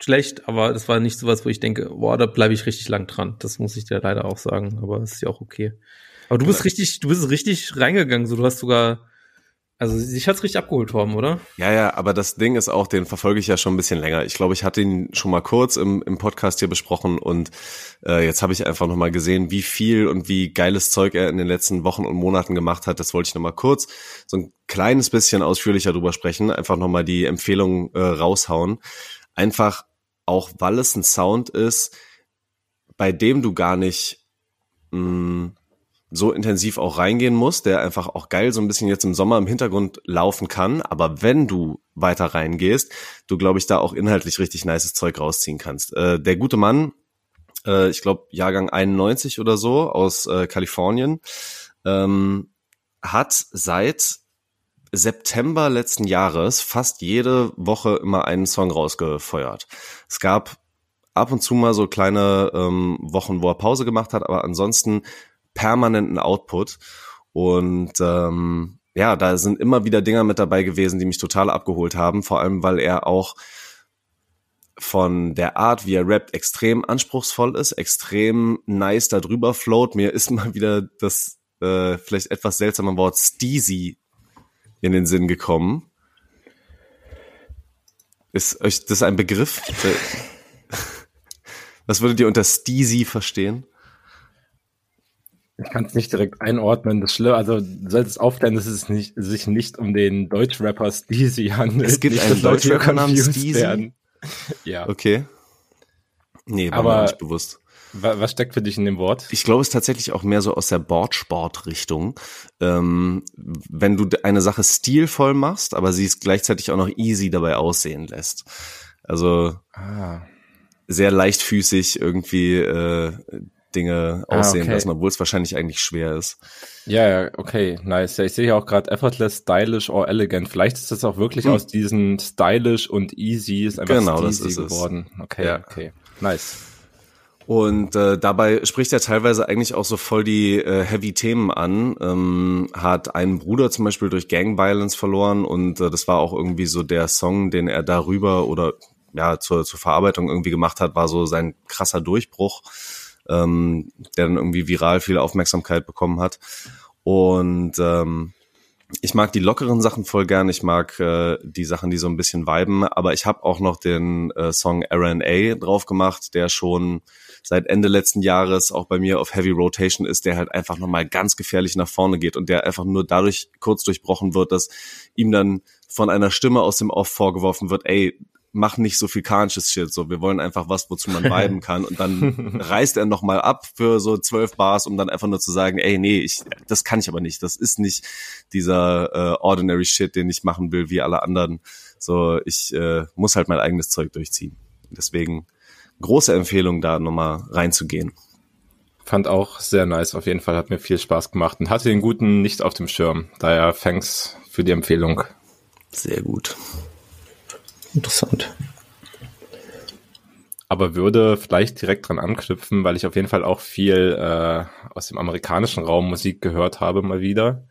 S1: schlecht, aber das war nicht sowas, wo ich denke, boah, da bleibe ich richtig lang dran. Das muss ich dir leider auch sagen, aber das ist ja auch okay. Aber du bist richtig, du bist richtig reingegangen, so du hast sogar also sich hat's richtig abgeholt, Torben, oder?
S2: Ja, ja, aber das Ding ist auch, den verfolge ich ja schon ein bisschen länger. Ich glaube, ich hatte ihn schon mal kurz im, im Podcast hier besprochen und äh, jetzt habe ich einfach nochmal gesehen, wie viel und wie geiles Zeug er in den letzten Wochen und Monaten gemacht hat. Das wollte ich nochmal kurz so ein kleines bisschen ausführlicher drüber sprechen, einfach nochmal die Empfehlung äh, raushauen. Einfach auch, weil es ein Sound ist, bei dem du gar nicht mh, mm, so intensiv auch reingehen muss, der einfach auch geil so ein bisschen jetzt im Sommer im Hintergrund laufen kann. Aber wenn du weiter reingehst, du, glaube ich, da auch inhaltlich richtig nices Zeug rausziehen kannst. Äh, der gute Mann, äh, ich glaube, Jahrgang 91 oder so aus äh, Kalifornien, ähm, hat seit September letzten Jahres fast jede Woche immer einen Song rausgefeuert. Es gab ab und zu mal so kleine ähm, Wochen, wo er Pause gemacht hat, aber ansonsten permanenten Output. Und ähm, ja, da sind immer wieder Dinger mit dabei gewesen, die mich total abgeholt haben, vor allem weil er auch von der Art, wie er rappt, extrem anspruchsvoll ist, extrem nice da drüber float. Mir ist mal wieder das äh, vielleicht etwas seltsame Wort Steezy in den Sinn gekommen. Ist euch das ein Begriff? Was würdet ihr unter Steezy verstehen?
S3: Ich kann es nicht direkt einordnen. Das Schlimme, also du solltest aufklären, dass es nicht, sich nicht um den Deutschrapper Steezy handelt.
S2: Es gibt
S3: nicht,
S2: einen Deutschrapper namens Steezy?
S3: Ja.
S2: Okay. Nee, war Aber mir nicht bewusst.
S3: Was steckt für dich in dem Wort?
S2: Ich glaube, es ist tatsächlich auch mehr so aus der Boardsport-Richtung. Ähm, wenn du eine Sache stilvoll machst, aber sie es gleichzeitig auch noch easy dabei aussehen lässt. Also ah. sehr leichtfüßig irgendwie äh, Dinge ah, aussehen okay. lassen, obwohl es wahrscheinlich eigentlich schwer ist.
S3: Ja, ja, okay, nice. Ja, ich sehe ja auch gerade effortless, stylish or elegant. Vielleicht ist das auch wirklich hm. aus diesen stylish und easy ist einfach
S2: genau, das ist
S3: geworden.
S2: Es.
S3: Okay, ja. okay, nice.
S2: Und äh, dabei spricht er teilweise eigentlich auch so voll die äh, heavy Themen an. Ähm, hat einen Bruder zum Beispiel durch Gang Violence verloren und äh, das war auch irgendwie so der Song, den er darüber oder ja zur, zur Verarbeitung irgendwie gemacht hat, war so sein krasser Durchbruch, ähm, der dann irgendwie viral viel Aufmerksamkeit bekommen hat. Und ähm, ich mag die lockeren Sachen voll gern. Ich mag äh, die Sachen, die so ein bisschen viben. Aber ich habe auch noch den äh, Song RNA drauf gemacht, der schon seit Ende letzten Jahres auch bei mir auf Heavy Rotation ist, der halt einfach nochmal ganz gefährlich nach vorne geht und der einfach nur dadurch kurz durchbrochen wird, dass ihm dann von einer Stimme aus dem Off vorgeworfen wird, ey, mach nicht so viel kanisches Shit, so, wir wollen einfach was, wozu man viben kann und dann reißt er nochmal ab für so zwölf Bars, um dann einfach nur zu sagen, ey, nee, ich, das kann ich aber nicht, das ist nicht dieser äh, ordinary Shit, den ich machen will, wie alle anderen, so, ich äh, muss halt mein eigenes Zeug durchziehen. Deswegen große Empfehlung, da nochmal reinzugehen.
S3: Fand auch sehr nice, auf jeden Fall hat mir viel Spaß gemacht und hatte den guten nicht auf dem Schirm. Daher thanks für die Empfehlung.
S2: Sehr gut.
S1: Interessant.
S3: Aber würde vielleicht direkt dran anknüpfen, weil ich auf jeden Fall auch viel äh, aus dem amerikanischen Raum Musik gehört habe mal wieder.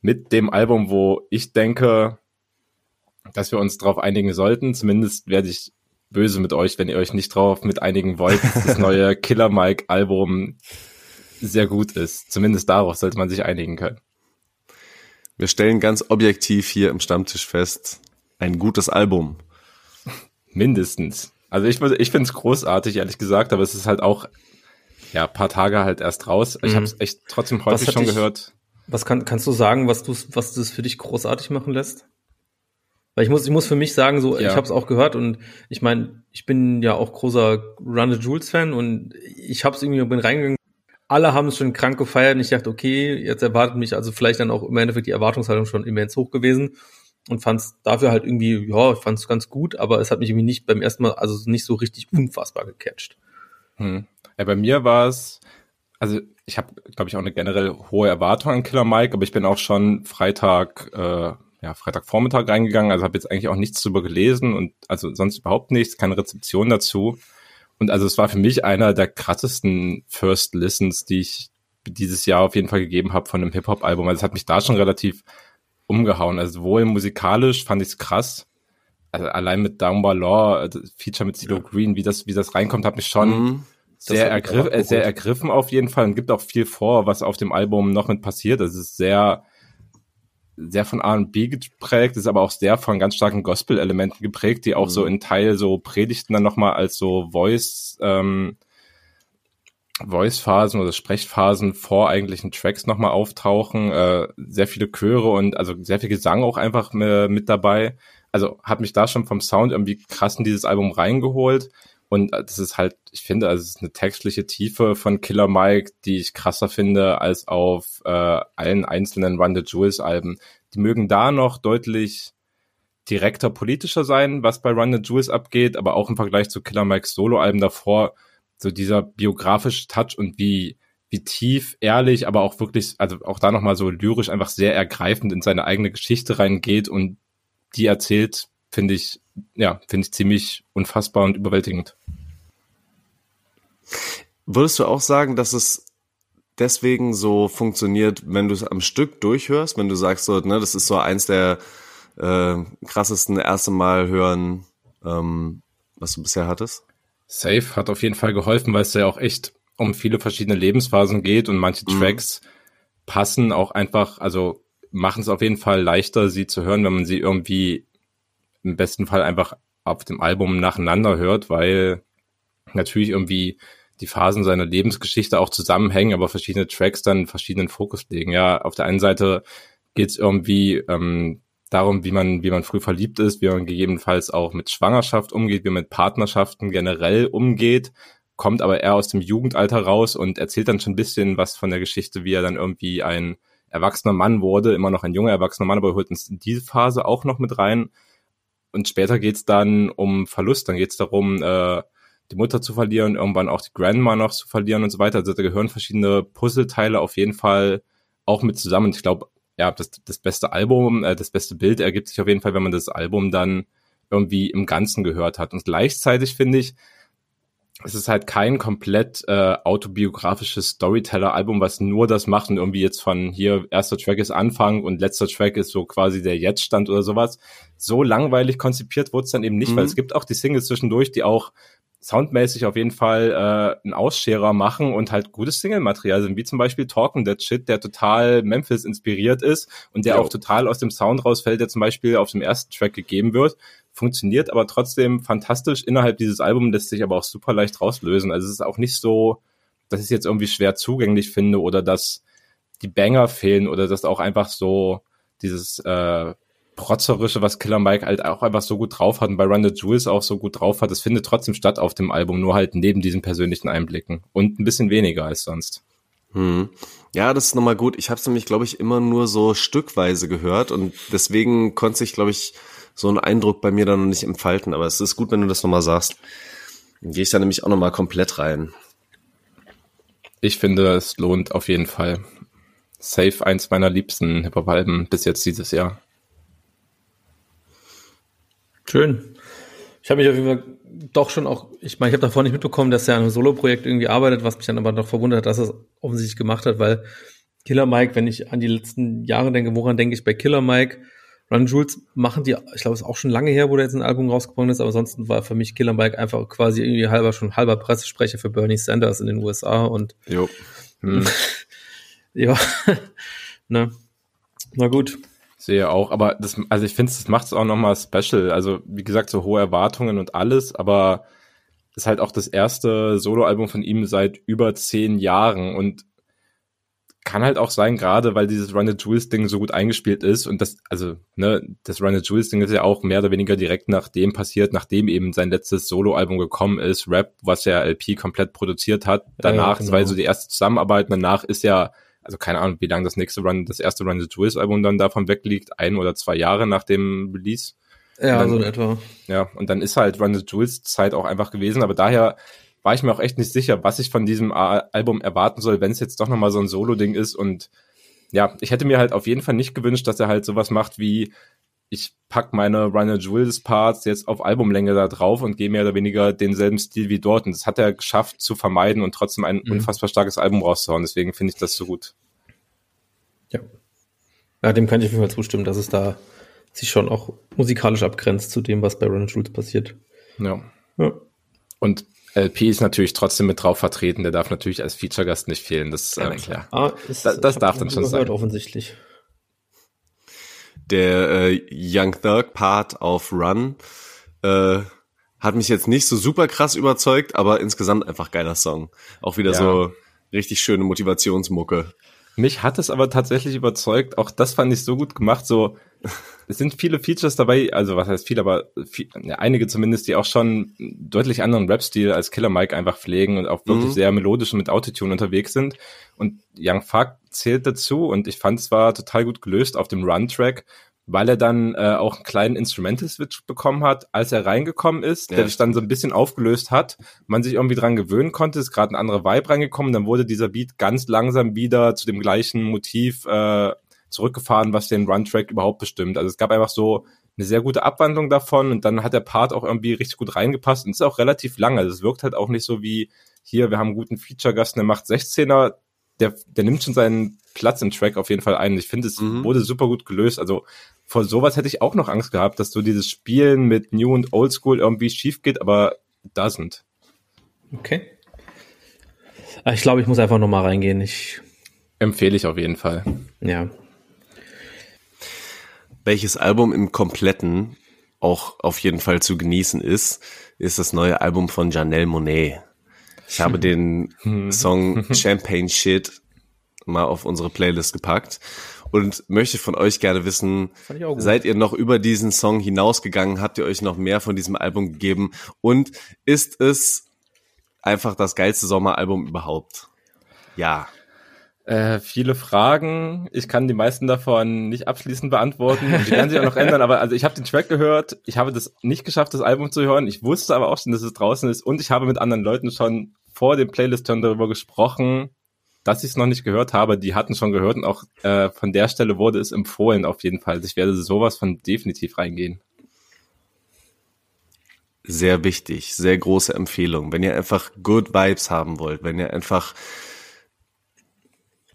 S3: Mit dem Album, wo ich denke, dass wir uns darauf einigen sollten. Zumindest werde ich böse mit euch, wenn ihr euch nicht drauf mit einigen wollt, dass das neue Killer Mike Album sehr gut ist. Zumindest darauf sollte man sich einigen können.
S2: Wir stellen ganz objektiv hier im Stammtisch fest, ein gutes Album.
S3: Mindestens. Also ich, ich finde es großartig, ehrlich gesagt, aber es ist halt auch ja paar Tage halt erst raus. Ich mhm. habe es echt trotzdem häufig schon ich, gehört.
S1: Was kann, kannst du sagen, was du was das für dich großartig machen lässt? Weil ich muss, ich muss für mich sagen, so, ja. ich habe es auch gehört und ich meine, ich bin ja auch großer Run the Jules Fan und ich habe es irgendwie bin reingegangen. Alle haben es schon krank gefeiert und ich dachte, okay, jetzt erwartet mich also vielleicht dann auch im Endeffekt die Erwartungshaltung schon immens hoch gewesen und fand es dafür halt irgendwie, ja, ich fand es ganz gut, aber es hat mich irgendwie nicht beim ersten Mal, also nicht so richtig unfassbar gecatcht.
S3: Hm. Ja, bei mir war es, also ich habe, glaube ich, auch eine generell hohe Erwartung an Killer Mike, aber ich bin auch schon Freitag, äh, ja, Freitagvormittag reingegangen, also habe jetzt eigentlich auch nichts drüber gelesen und also sonst überhaupt nichts, keine Rezeption dazu. Und also es war für mich einer der krassesten First Listens, die ich dieses Jahr auf jeden Fall gegeben habe von einem Hip-Hop-Album. Also es hat mich da schon relativ umgehauen. Also wohl musikalisch fand ich es krass. Also allein mit Downbar Law, also Feature mit CeeLo ja. Green, wie das, wie das reinkommt, hat mich schon mhm. sehr, ergriff, äh, sehr ergriffen auf jeden Fall und gibt auch viel vor, was auf dem Album noch mit passiert. Es ist sehr, sehr von R&B geprägt, ist aber auch sehr von ganz starken Gospel-Elementen geprägt, die auch mhm. so in Teil so Predigten dann nochmal als so Voice, ähm, Voice-Phasen oder Sprechphasen vor eigentlichen Tracks nochmal auftauchen, äh, sehr viele Chöre und also sehr viel Gesang auch einfach äh, mit dabei. Also hat mich da schon vom Sound irgendwie krass in dieses Album reingeholt. Und das ist halt, ich finde, also es ist eine textliche Tiefe von Killer Mike, die ich krasser finde als auf äh, allen einzelnen Run the Jewels Alben. Die mögen da noch deutlich direkter politischer sein, was bei Run the Jewels abgeht, aber auch im Vergleich zu Killer Mikes Solo-Alben davor so dieser biografische Touch und wie, wie tief, ehrlich, aber auch wirklich, also auch da nochmal so lyrisch einfach sehr ergreifend in seine eigene Geschichte reingeht und die erzählt, finde ich, ja, finde ich ziemlich unfassbar und überwältigend.
S2: Würdest du auch sagen, dass es deswegen so funktioniert, wenn du es am Stück durchhörst, wenn du sagst so, ne, das ist so eins der äh, krassesten erste Mal hören, ähm, was du bisher hattest?
S3: Safe hat auf jeden Fall geholfen, weil es ja auch echt um viele verschiedene Lebensphasen geht und manche mhm. Tracks passen auch einfach, also machen es auf jeden Fall leichter, sie zu hören, wenn man sie irgendwie im besten Fall einfach auf dem Album nacheinander hört, weil natürlich irgendwie die Phasen seiner Lebensgeschichte auch zusammenhängen, aber verschiedene Tracks dann verschiedenen Fokus legen. Ja, auf der einen Seite geht es irgendwie ähm, darum, wie man, wie man früh verliebt ist, wie man gegebenenfalls auch mit Schwangerschaft umgeht, wie man mit Partnerschaften generell umgeht, kommt aber eher aus dem Jugendalter raus und erzählt dann schon ein bisschen was von der Geschichte, wie er dann irgendwie ein erwachsener Mann wurde, immer noch ein junger erwachsener Mann, aber holt uns in diese Phase auch noch mit rein. Und später geht's dann um Verlust, dann geht's darum, äh, die Mutter zu verlieren, irgendwann auch die Grandma noch zu verlieren und so weiter. Also da gehören verschiedene Puzzleteile auf jeden Fall auch mit zusammen. Ich glaube, ja, das, das beste Album, äh, das beste Bild ergibt sich auf jeden Fall, wenn man das Album dann irgendwie im Ganzen gehört hat. Und gleichzeitig finde ich, es ist halt kein komplett äh, autobiografisches Storyteller-Album, was nur das macht und irgendwie jetzt von hier erster Track ist Anfang und letzter Track ist so quasi der Jetztstand oder sowas. So langweilig konzipiert wurde es dann eben nicht, mhm. weil es gibt auch die Singles zwischendurch, die auch soundmäßig auf jeden Fall äh, einen Ausscherer machen und halt gutes Single-Material sind, wie zum Beispiel Talking That Shit, der total Memphis inspiriert ist und der jo. auch total aus dem Sound rausfällt, der zum Beispiel auf dem ersten Track gegeben wird funktioniert aber trotzdem fantastisch innerhalb dieses Albums, lässt sich aber auch super leicht rauslösen. Also es ist auch nicht so, dass ich es jetzt irgendwie schwer zugänglich finde oder dass die Banger fehlen oder dass auch einfach so dieses äh, Protzerische, was Killer Mike halt auch einfach so gut drauf hat und bei Run the Jewels auch so gut drauf hat, das findet trotzdem statt auf dem Album, nur halt neben diesen persönlichen Einblicken und ein bisschen weniger als sonst.
S2: Hm. Ja, das ist nochmal gut. Ich habe es nämlich, glaube ich, immer nur so stückweise gehört und deswegen konnte ich, glaube ich, so einen Eindruck bei mir da noch nicht entfalten. Aber es ist gut, wenn du das nochmal sagst. Dann gehe ich da nämlich auch nochmal komplett rein.
S3: Ich finde, es lohnt auf jeden Fall. Safe eins meiner liebsten Hip-Hop-Alben bis jetzt dieses Jahr.
S1: Schön. Ich habe mich auf jeden Fall doch schon auch, ich meine, ich habe davor nicht mitbekommen, dass er an einem Solo-Projekt irgendwie arbeitet, was mich dann aber noch verwundert hat, dass er es offensichtlich gemacht hat, weil Killer Mike, wenn ich an die letzten Jahre denke, woran denke ich bei Killer Mike? Run Jules machen die, ich glaube, es ist auch schon lange her, wo da jetzt ein Album rausgekommen ist, aber ansonsten war für mich Killer Mike einfach quasi irgendwie halber schon halber Pressesprecher für Bernie Sanders in den USA und
S2: jo.
S1: Hm. ja, ne. Na gut.
S3: Sehe auch, aber das, also ich finde, das macht es auch nochmal special. Also, wie gesagt, so hohe Erwartungen und alles, aber ist halt auch das erste Soloalbum von ihm seit über zehn Jahren und kann halt auch sein, gerade weil dieses Run the Jewels Ding so gut eingespielt ist und das, also, ne, das Run the Jewels Ding ist ja auch mehr oder weniger direkt nach dem passiert, nachdem eben sein letztes Soloalbum gekommen ist, Rap, was ja LP komplett produziert hat. Danach, ja, genau. war so die erste Zusammenarbeit, danach ist ja, also keine Ahnung, wie lange das nächste Run, das erste Run the Jewels Album dann davon wegliegt, ein oder zwei Jahre nach dem Release.
S1: Ja, dann, so in etwa.
S3: Ja, und dann ist halt Run the Jewels Zeit auch einfach gewesen, aber daher war ich mir auch echt nicht sicher, was ich von diesem Album erwarten soll, wenn es jetzt doch nochmal so ein Solo-Ding ist. Und ja, ich hätte mir halt auf jeden Fall nicht gewünscht, dass er halt sowas macht wie, ich pack meine Runner Jules Parts jetzt auf Albumlänge da drauf und gehe mehr oder weniger denselben Stil wie dort. Und das hat er geschafft zu vermeiden und trotzdem ein mhm. unfassbar starkes Album rauszuhauen. Deswegen finde ich das so gut.
S1: Ja. Ja, dem kann ich auf jeden Fall zustimmen, dass es da sich schon auch musikalisch abgrenzt zu dem, was bei Runner Jules passiert.
S3: Ja. ja. Und LP ist natürlich trotzdem mit drauf vertreten, der darf natürlich als Feature-Gast nicht fehlen, das ist ja, klar. Ah, ist, das, das darf dann schon sein.
S1: offensichtlich.
S2: Der äh, Young Thug Part auf Run äh, hat mich jetzt nicht so super krass überzeugt, aber insgesamt einfach geiler Song. Auch wieder ja. so richtig schöne Motivationsmucke.
S3: Mich hat es aber tatsächlich überzeugt. Auch das fand ich so gut gemacht. So, es sind viele Features dabei, also was heißt viel, aber viel, einige zumindest, die auch schon deutlich anderen Rap-Stil als Killer Mike einfach pflegen und auch wirklich mhm. sehr melodisch und mit Autotune unterwegs sind. Und Young Fuck zählt dazu und ich fand es war total gut gelöst auf dem Run-Track weil er dann äh, auch einen kleinen Instrumental-Switch bekommen hat, als er reingekommen ist, ja. der sich dann so ein bisschen aufgelöst hat, man sich irgendwie dran gewöhnen konnte, ist gerade ein anderer Vibe reingekommen, dann wurde dieser Beat ganz langsam wieder zu dem gleichen Motiv äh, zurückgefahren, was den Run-Track überhaupt bestimmt. Also es gab einfach so eine sehr gute Abwandlung davon und dann hat der Part auch irgendwie richtig gut reingepasst und ist auch relativ lang. Also es wirkt halt auch nicht so wie hier, wir haben einen guten Feature-Gast, der macht 16er, der, der nimmt schon seinen Platz im Track auf jeden Fall ein. Ich finde, es mhm. wurde super gut gelöst. Also vor sowas hätte ich auch noch Angst gehabt, dass so dieses Spielen mit New und Old School irgendwie schief geht, aber doesn't.
S1: Okay. Ah, ich glaube, ich muss einfach nochmal reingehen. Ich
S3: empfehle ich auf jeden Fall.
S1: Ja.
S2: Welches Album im Kompletten auch auf jeden Fall zu genießen ist, ist das neue Album von Janelle Monet. Ich habe den Song Champagne Shit mal auf unsere Playlist gepackt und möchte von euch gerne wissen, seid ihr noch über diesen Song hinausgegangen? Habt ihr euch noch mehr von diesem Album gegeben? Und ist es einfach das geilste Sommeralbum überhaupt? Ja.
S3: Äh, viele Fragen. Ich kann die meisten davon nicht abschließend beantworten. Die werden sich auch noch ändern. Aber also ich habe den Track gehört. Ich habe das nicht geschafft, das Album zu hören. Ich wusste aber auch schon, dass es draußen ist. Und ich habe mit anderen Leuten schon vor dem Playlist-Turn darüber gesprochen, dass ich es noch nicht gehört habe, die hatten schon gehört und auch äh, von der Stelle wurde es empfohlen auf jeden Fall. Ich werde sowas von definitiv reingehen.
S2: sehr wichtig, sehr große Empfehlung. Wenn ihr einfach Good Vibes haben wollt, wenn ihr einfach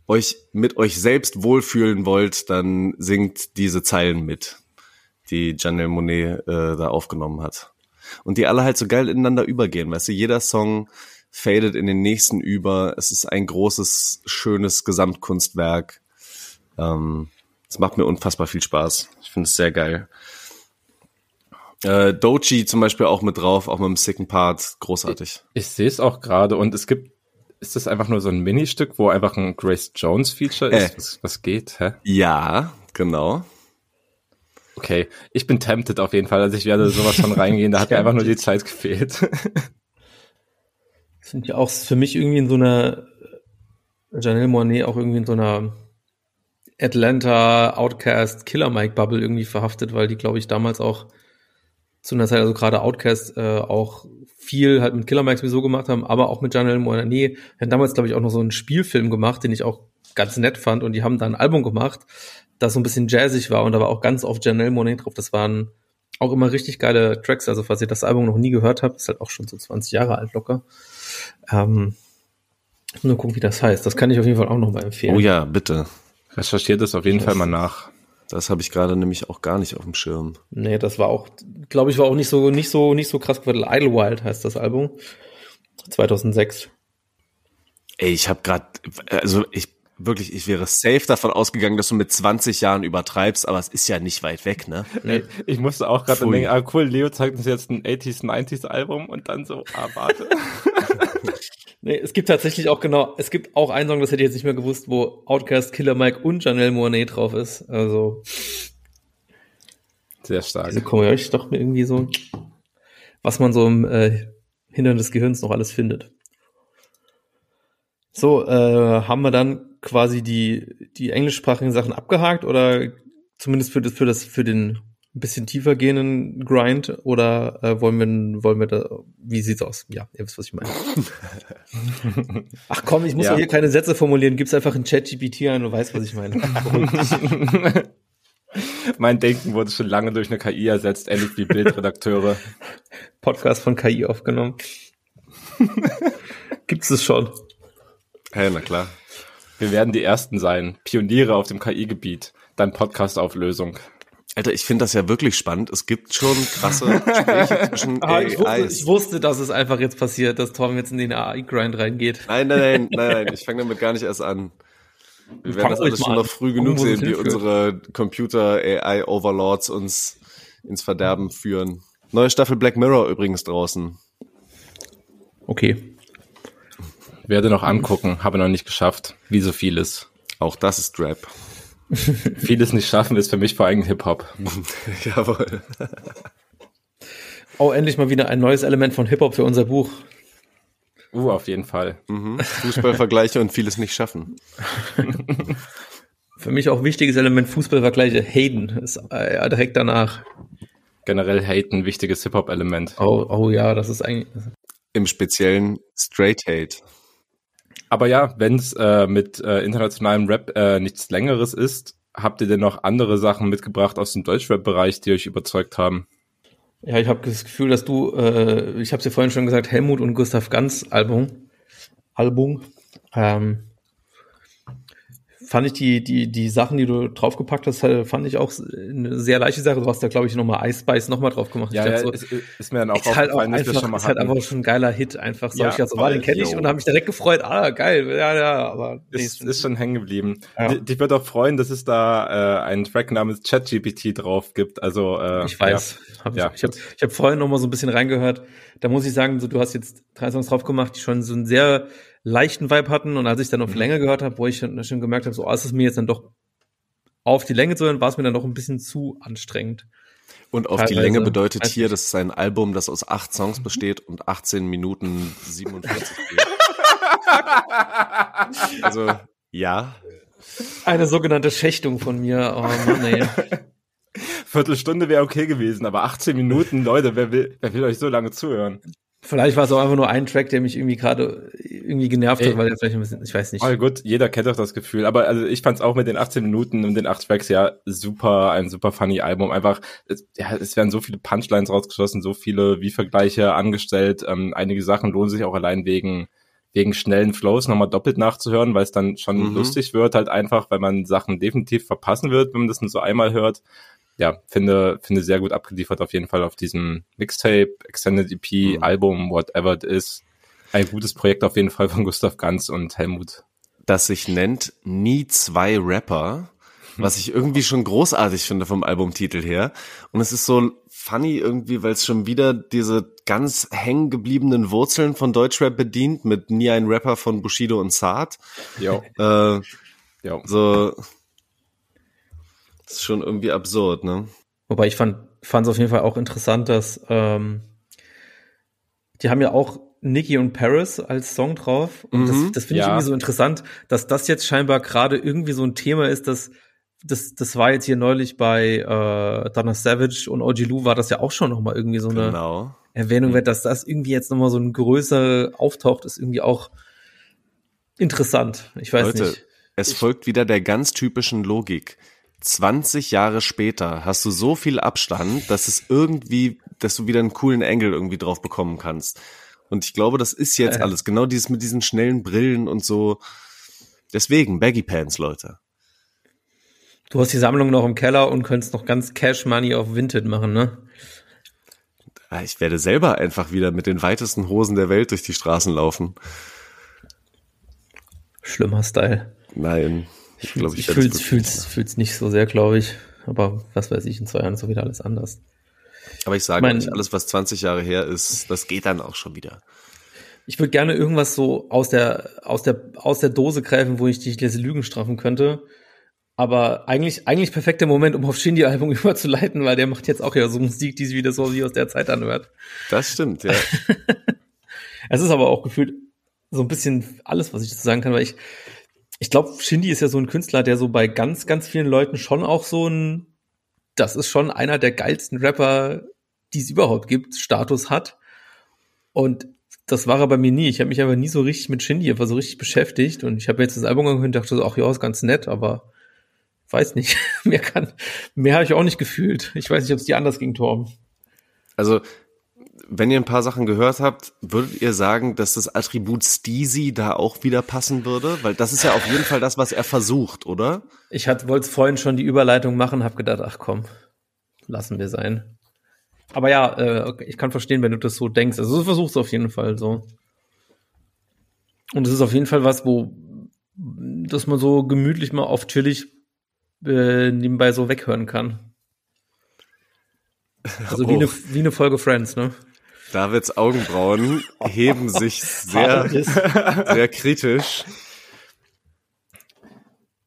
S2: euch mit euch selbst wohlfühlen wollt, dann singt diese Zeilen mit, die Janelle Monet äh, da aufgenommen hat. Und die alle halt so geil ineinander übergehen, weißt du, jeder Song fadet in den nächsten über. Es ist ein großes, schönes Gesamtkunstwerk. Ähm, es macht mir unfassbar viel Spaß. Ich finde es sehr geil. Äh, Dochi zum Beispiel auch mit drauf, auch mit dem sicken Part, großartig.
S3: Ich, ich sehe es auch gerade und es gibt ist das einfach nur so ein Ministück, wo einfach ein Grace Jones Feature ist? Äh, was, was geht? Hä?
S2: Ja, genau.
S3: Okay, ich bin tempted auf jeden Fall. Also ich werde sowas von reingehen. Da hat mir einfach nur die Zeit gefehlt.
S1: sind ja auch für mich irgendwie in so einer Janelle Monet auch irgendwie in so einer Atlanta Outcast Killer Mike Bubble irgendwie verhaftet, weil die glaube ich damals auch zu einer Zeit, also gerade Outcast äh, auch viel halt mit Killer Mike sowieso gemacht haben, aber auch mit Janelle Monet. Die haben damals, glaube ich, auch noch so einen Spielfilm gemacht, den ich auch ganz nett fand. Und die haben da ein Album gemacht, das so ein bisschen jazzig war und da war auch ganz oft Janelle Monet drauf. Das waren auch immer richtig geile Tracks. Also falls ihr das Album noch nie gehört habt, ist halt auch schon so 20 Jahre alt locker. Ähm, nur gucken, wie das heißt. Das kann ich auf jeden Fall auch noch mal empfehlen.
S2: Oh ja, bitte.
S3: Recherchiert es auf jeden das Fall mal nach.
S2: Das habe ich gerade nämlich auch gar nicht auf dem Schirm.
S1: Nee, das war auch, glaube ich, war auch nicht so, nicht so, nicht so krass geworden. Idlewild heißt das Album. 2006.
S2: Ey, ich habe gerade, also ich wirklich, ich wäre safe davon ausgegangen, dass du mit 20 Jahren übertreibst, aber es ist ja nicht weit weg, ne?
S3: Nee. Ich musste auch gerade denken, ah cool, Leo zeigt uns jetzt ein 80s, 90s Album und dann so, ah, warte.
S1: nee, es gibt tatsächlich auch genau, es gibt auch einen Song, das hätte ich jetzt nicht mehr gewusst, wo Outcast, Killer Mike und Janelle Monet drauf ist. Also.
S3: Sehr stark.
S1: Also komme ich doch irgendwie so, was man so im äh, Hintern des Gehirns noch alles findet. So, äh, haben wir dann quasi die, die englischsprachigen Sachen abgehakt oder zumindest für das, für das, für den ein bisschen tiefer gehenden Grind oder äh, wollen wir, wollen wir da, wie sieht's aus? Ja, ihr wisst, was ich meine. Ach komm, ich muss ja. hier keine Sätze formulieren, gib's einfach in ChatGPT ein und weißt, was ich meine.
S3: mein Denken wurde schon lange durch eine KI ersetzt, ähnlich wie Bildredakteure.
S1: Podcast von KI aufgenommen. Gibt's es schon?
S2: Hey, na klar.
S3: Wir werden die Ersten sein. Pioniere auf dem KI-Gebiet. Dann Podcast-Auflösung.
S2: Alter, ich finde das ja wirklich spannend. Es gibt schon krasse Gespräche
S1: zwischen ah, ich, wusste, ich wusste, dass es einfach jetzt passiert, dass Tom jetzt in den AI-Grind reingeht.
S2: Nein, nein, nein, nein, nein. Ich fange damit gar nicht erst an. Wir werden das alles schon noch früh genug sehen, wie unsere Computer-AI-Overlords uns ins Verderben führen. Neue Staffel Black Mirror übrigens draußen.
S1: Okay.
S3: Werde noch angucken, habe noch nicht geschafft. Wie so vieles.
S2: Auch das ist Rap.
S3: vieles nicht schaffen ist für mich vor allem Hip-Hop. Jawohl.
S1: Oh, endlich mal wieder ein neues Element von Hip-Hop für unser Buch.
S3: Uh, auf jeden Fall.
S2: Mhm. Fußballvergleiche und vieles nicht schaffen.
S1: Für mich auch wichtiges Element Fußballvergleiche. Hayden ist äh, direkt danach.
S3: Generell Hayden, wichtiges Hip-Hop-Element.
S1: Oh, oh ja, das ist eigentlich.
S2: Im Speziellen Straight Hate.
S3: Aber ja, wenn es äh, mit äh, internationalem Rap äh, nichts Längeres ist, habt ihr denn noch andere Sachen mitgebracht aus dem Deutschrap-Bereich, die euch überzeugt haben?
S1: Ja, ich habe das Gefühl, dass du, äh, ich habe es ja vorhin schon gesagt, Helmut und Gustav Ganz Album, Album, ähm, fand ich die, die, die Sachen, die du draufgepackt hast, äh, fand ich auch eine sehr leichte Sache. Du hast da, glaube ich, nochmal Ice Spice nochmal drauf gemacht.
S3: Ja,
S1: ja
S3: so, ist, ist, mir dann auch
S1: ist halt auch einfach, schon mal Ist halt einfach schon ein geiler Hit, einfach. So, ja, ich so, war, den kenne ich und habe mich direkt gefreut. Ah, geil, ja, ja, aber.
S3: Nee, ist, ist schon hängen geblieben. Ja. Die wird auch freuen, dass es da äh, einen Track namens ChatGPT drauf gibt. Also, äh,
S1: ich weiß. Ja. Hab ich ja. ich habe ich hab vorhin nochmal so ein bisschen reingehört. Da muss ich sagen, so, du hast jetzt drei Songs drauf gemacht, die schon so ein sehr leichten Vibe hatten. Und als ich dann auf mhm. Länge gehört habe, wo ich schon, schon gemerkt habe, so, oh, ist es mir jetzt dann doch auf die Länge zu hören, war es mir dann doch ein bisschen zu anstrengend.
S2: Und auf Teilweise. die Länge bedeutet hier, dass es ein Album, das aus acht Songs mhm. besteht und 18 Minuten 47 geht. also, ja.
S1: Eine sogenannte Schächtung von mir. Oh Mann, ey.
S3: Viertelstunde wäre okay gewesen, aber 18 Minuten, Leute, wer will, wer will euch so lange zuhören?
S1: Vielleicht war es auch einfach nur ein Track, der mich irgendwie gerade irgendwie genervt Ey. hat, weil er vielleicht ein bisschen, ich weiß nicht.
S3: Oh gut, jeder kennt doch das Gefühl. Aber also ich fand es auch mit den 18 Minuten und den 8 Tracks ja super, ein super funny Album. Einfach, es, ja, es werden so viele Punchlines rausgeschossen, so viele Wie-Vergleiche angestellt. Ähm, einige Sachen lohnen sich auch allein wegen wegen schnellen Flows nochmal doppelt nachzuhören, weil es dann schon mhm. lustig wird, halt einfach, weil man Sachen definitiv verpassen wird, wenn man das nur so einmal hört ja, finde, finde sehr gut abgeliefert auf jeden Fall auf diesem Mixtape, Extended EP, mhm. Album, whatever it is. Ein gutes Projekt auf jeden Fall von Gustav Ganz und Helmut.
S2: Das sich nennt Nie zwei Rapper, was ich irgendwie schon großartig finde vom Albumtitel her. Und es ist so funny irgendwie, weil es schon wieder diese ganz hängen gebliebenen Wurzeln von Deutschrap bedient mit Nie ein Rapper von Bushido und Saad.
S3: Ja.
S2: Äh, jo. So, das ist schon irgendwie absurd, ne?
S1: Wobei ich fand fand es auf jeden Fall auch interessant, dass ähm, die haben ja auch Nicki und Paris als Song drauf. Und mhm, das, das finde ja. ich irgendwie so interessant, dass das jetzt scheinbar gerade irgendwie so ein Thema ist, dass das, das war jetzt hier neulich bei äh, Donna Savage und OG Lou war das ja auch schon nochmal irgendwie so eine genau. Erwähnung mhm. wert, dass das irgendwie jetzt nochmal so ein größer auftaucht, ist irgendwie auch interessant. Ich weiß Leute, nicht.
S2: Es folgt wieder der ganz typischen Logik. 20 Jahre später hast du so viel Abstand, dass es irgendwie, dass du wieder einen coolen Engel irgendwie drauf bekommen kannst. Und ich glaube, das ist jetzt äh. alles. Genau dieses mit diesen schnellen Brillen und so. Deswegen, Baggy Pants, Leute.
S1: Du hast die Sammlung noch im Keller und könntest noch ganz Cash Money auf Vinted machen, ne?
S2: Ich werde selber einfach wieder mit den weitesten Hosen der Welt durch die Straßen laufen.
S1: Schlimmer Style.
S2: Nein.
S1: Ich, glaube, ich, ich fühl's, fühl's, fühl's nicht so sehr, glaube ich. Aber was weiß ich, in zwei Jahren ist auch wieder alles anders.
S2: Aber ich sage mein, nicht, alles, was 20 Jahre her ist, das geht dann auch schon wieder.
S1: Ich würde gerne irgendwas so aus der, aus der, aus der Dose greifen, wo ich dich diese Lügen strafen könnte. Aber eigentlich, eigentlich perfekter Moment, um auf Shindy-Album überzuleiten, weil der macht jetzt auch ja so Musik, die sich wieder so wie aus der Zeit anhört.
S2: Das stimmt, ja.
S1: es ist aber auch gefühlt so ein bisschen alles, was ich dazu sagen kann, weil ich, ich glaube, Shindy ist ja so ein Künstler, der so bei ganz, ganz vielen Leuten schon auch so ein, das ist schon einer der geilsten Rapper, die es überhaupt gibt, Status hat. Und das war er bei mir nie. Ich habe mich aber nie so richtig mit Shindy einfach so richtig beschäftigt. Und ich habe jetzt das Album angehört und dachte so, ach ja, ist ganz nett, aber weiß nicht. mehr kann, mehr habe ich auch nicht gefühlt. Ich weiß nicht, ob es dir anders ging, Torben.
S2: Also wenn ihr ein paar Sachen gehört habt, würdet ihr sagen, dass das Attribut Steezy da auch wieder passen würde? Weil das ist ja auf jeden Fall das, was er versucht, oder?
S1: Ich wollte vorhin schon die Überleitung machen, habe gedacht, ach komm, lassen wir sein. Aber ja, äh, ich kann verstehen, wenn du das so denkst. Also du versuchst auf jeden Fall so. Und es ist auf jeden Fall was, wo, dass man so gemütlich mal auf chillig äh, nebenbei so weghören kann. Also oh. wie, eine, wie eine Folge Friends, ne?
S2: Davids Augenbrauen heben sich sehr, sehr kritisch.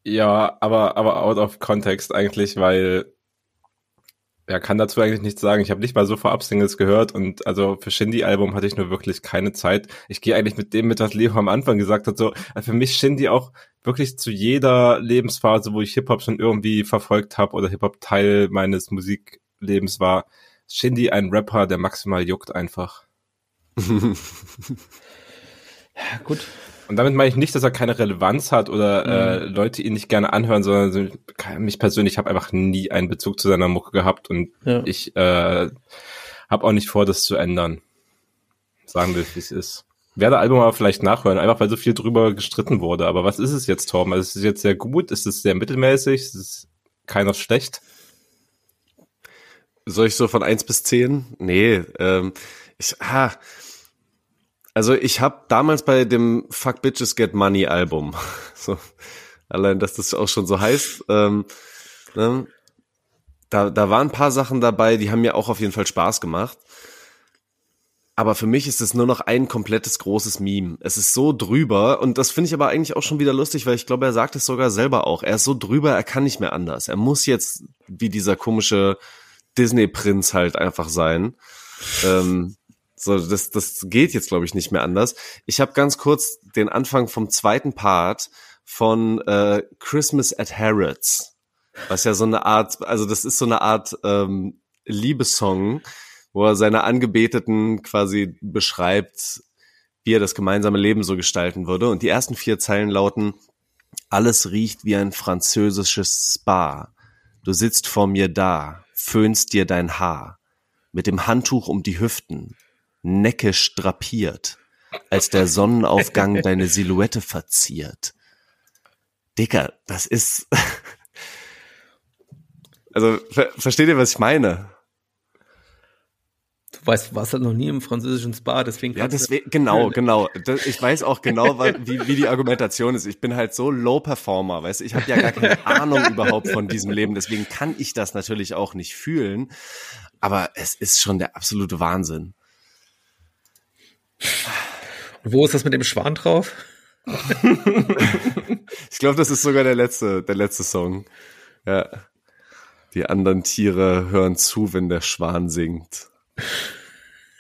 S3: Ja, aber, aber out of context eigentlich, weil ja, kann dazu eigentlich nichts sagen. Ich habe nicht mal so vorab Singles gehört und also für Shindy-Album hatte ich nur wirklich keine Zeit. Ich gehe eigentlich mit dem mit, was Leo am Anfang gesagt hat. So, also für mich Shindy auch wirklich zu jeder Lebensphase, wo ich Hip-Hop schon irgendwie verfolgt habe oder Hip-Hop Teil meines Musiklebens war, Shindy ein Rapper, der maximal juckt einfach.
S1: ja, gut.
S3: Und damit meine ich nicht, dass er keine Relevanz hat oder äh, mhm. äh, Leute ihn nicht gerne anhören, sondern mich persönlich habe einfach nie einen Bezug zu seiner Mucke gehabt und ja. ich äh, habe auch nicht vor, das zu ändern. Sagen wir, wie es ist. Werde Album aber vielleicht nachhören, einfach weil so viel drüber gestritten wurde. Aber was ist es jetzt, Torben? Also ist es jetzt sehr gut? Ist es sehr mittelmäßig? Ist es keiner schlecht?
S2: Soll ich so von eins bis zehn? Nee, ähm, ich, ah, also ich habe damals bei dem Fuck Bitches Get Money Album, so, allein, dass das auch schon so heißt, ähm, ne, da, da waren ein paar Sachen dabei, die haben mir auch auf jeden Fall Spaß gemacht. Aber für mich ist es nur noch ein komplettes großes Meme. Es ist so drüber und das finde ich aber eigentlich auch schon wieder lustig, weil ich glaube, er sagt es sogar selber auch. Er ist so drüber, er kann nicht mehr anders. Er muss jetzt wie dieser komische Disney-Prinz halt einfach sein. Ähm, so, das, das geht jetzt, glaube ich, nicht mehr anders. Ich habe ganz kurz den Anfang vom zweiten Part von äh, Christmas at Harrods, was ja so eine Art, also das ist so eine Art ähm, Liebessong, wo er seine Angebeteten quasi beschreibt, wie er das gemeinsame Leben so gestalten würde. Und die ersten vier Zeilen lauten, alles riecht wie ein französisches Spa. Du sitzt vor mir da, föhnst dir dein Haar, mit dem Handtuch um die Hüften, neckisch drapiert, als der Sonnenaufgang deine Silhouette verziert. Dicker, das ist. also, ver versteht ihr, was ich meine?
S1: Weißt, warst halt noch nie im französischen Spa, deswegen.
S2: Ja, deswegen, genau, genau. Ich weiß auch genau, wie, wie die Argumentation ist. Ich bin halt so Low Performer, weißt du, ich habe ja gar keine Ahnung überhaupt von diesem Leben, deswegen kann ich das natürlich auch nicht fühlen. Aber es ist schon der absolute Wahnsinn.
S1: Und wo ist das mit dem Schwan drauf?
S2: ich glaube, das ist sogar der letzte, der letzte Song. Ja. Die anderen Tiere hören zu, wenn der Schwan singt.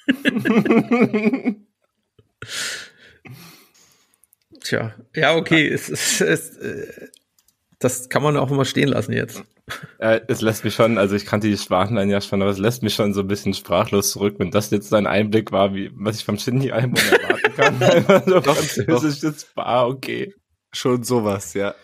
S1: Tja, ja, okay, es, es, es, äh, das kann man auch mal stehen lassen jetzt.
S3: Äh, es lässt mich schon, also ich kannte die Schwarzenlein ja schon, aber es lässt mich schon so ein bisschen sprachlos zurück, wenn das jetzt ein Einblick war, wie was ich vom Shindy-Album erwarten kann. so doch, französisches Bar, okay.
S2: Schon sowas, ja.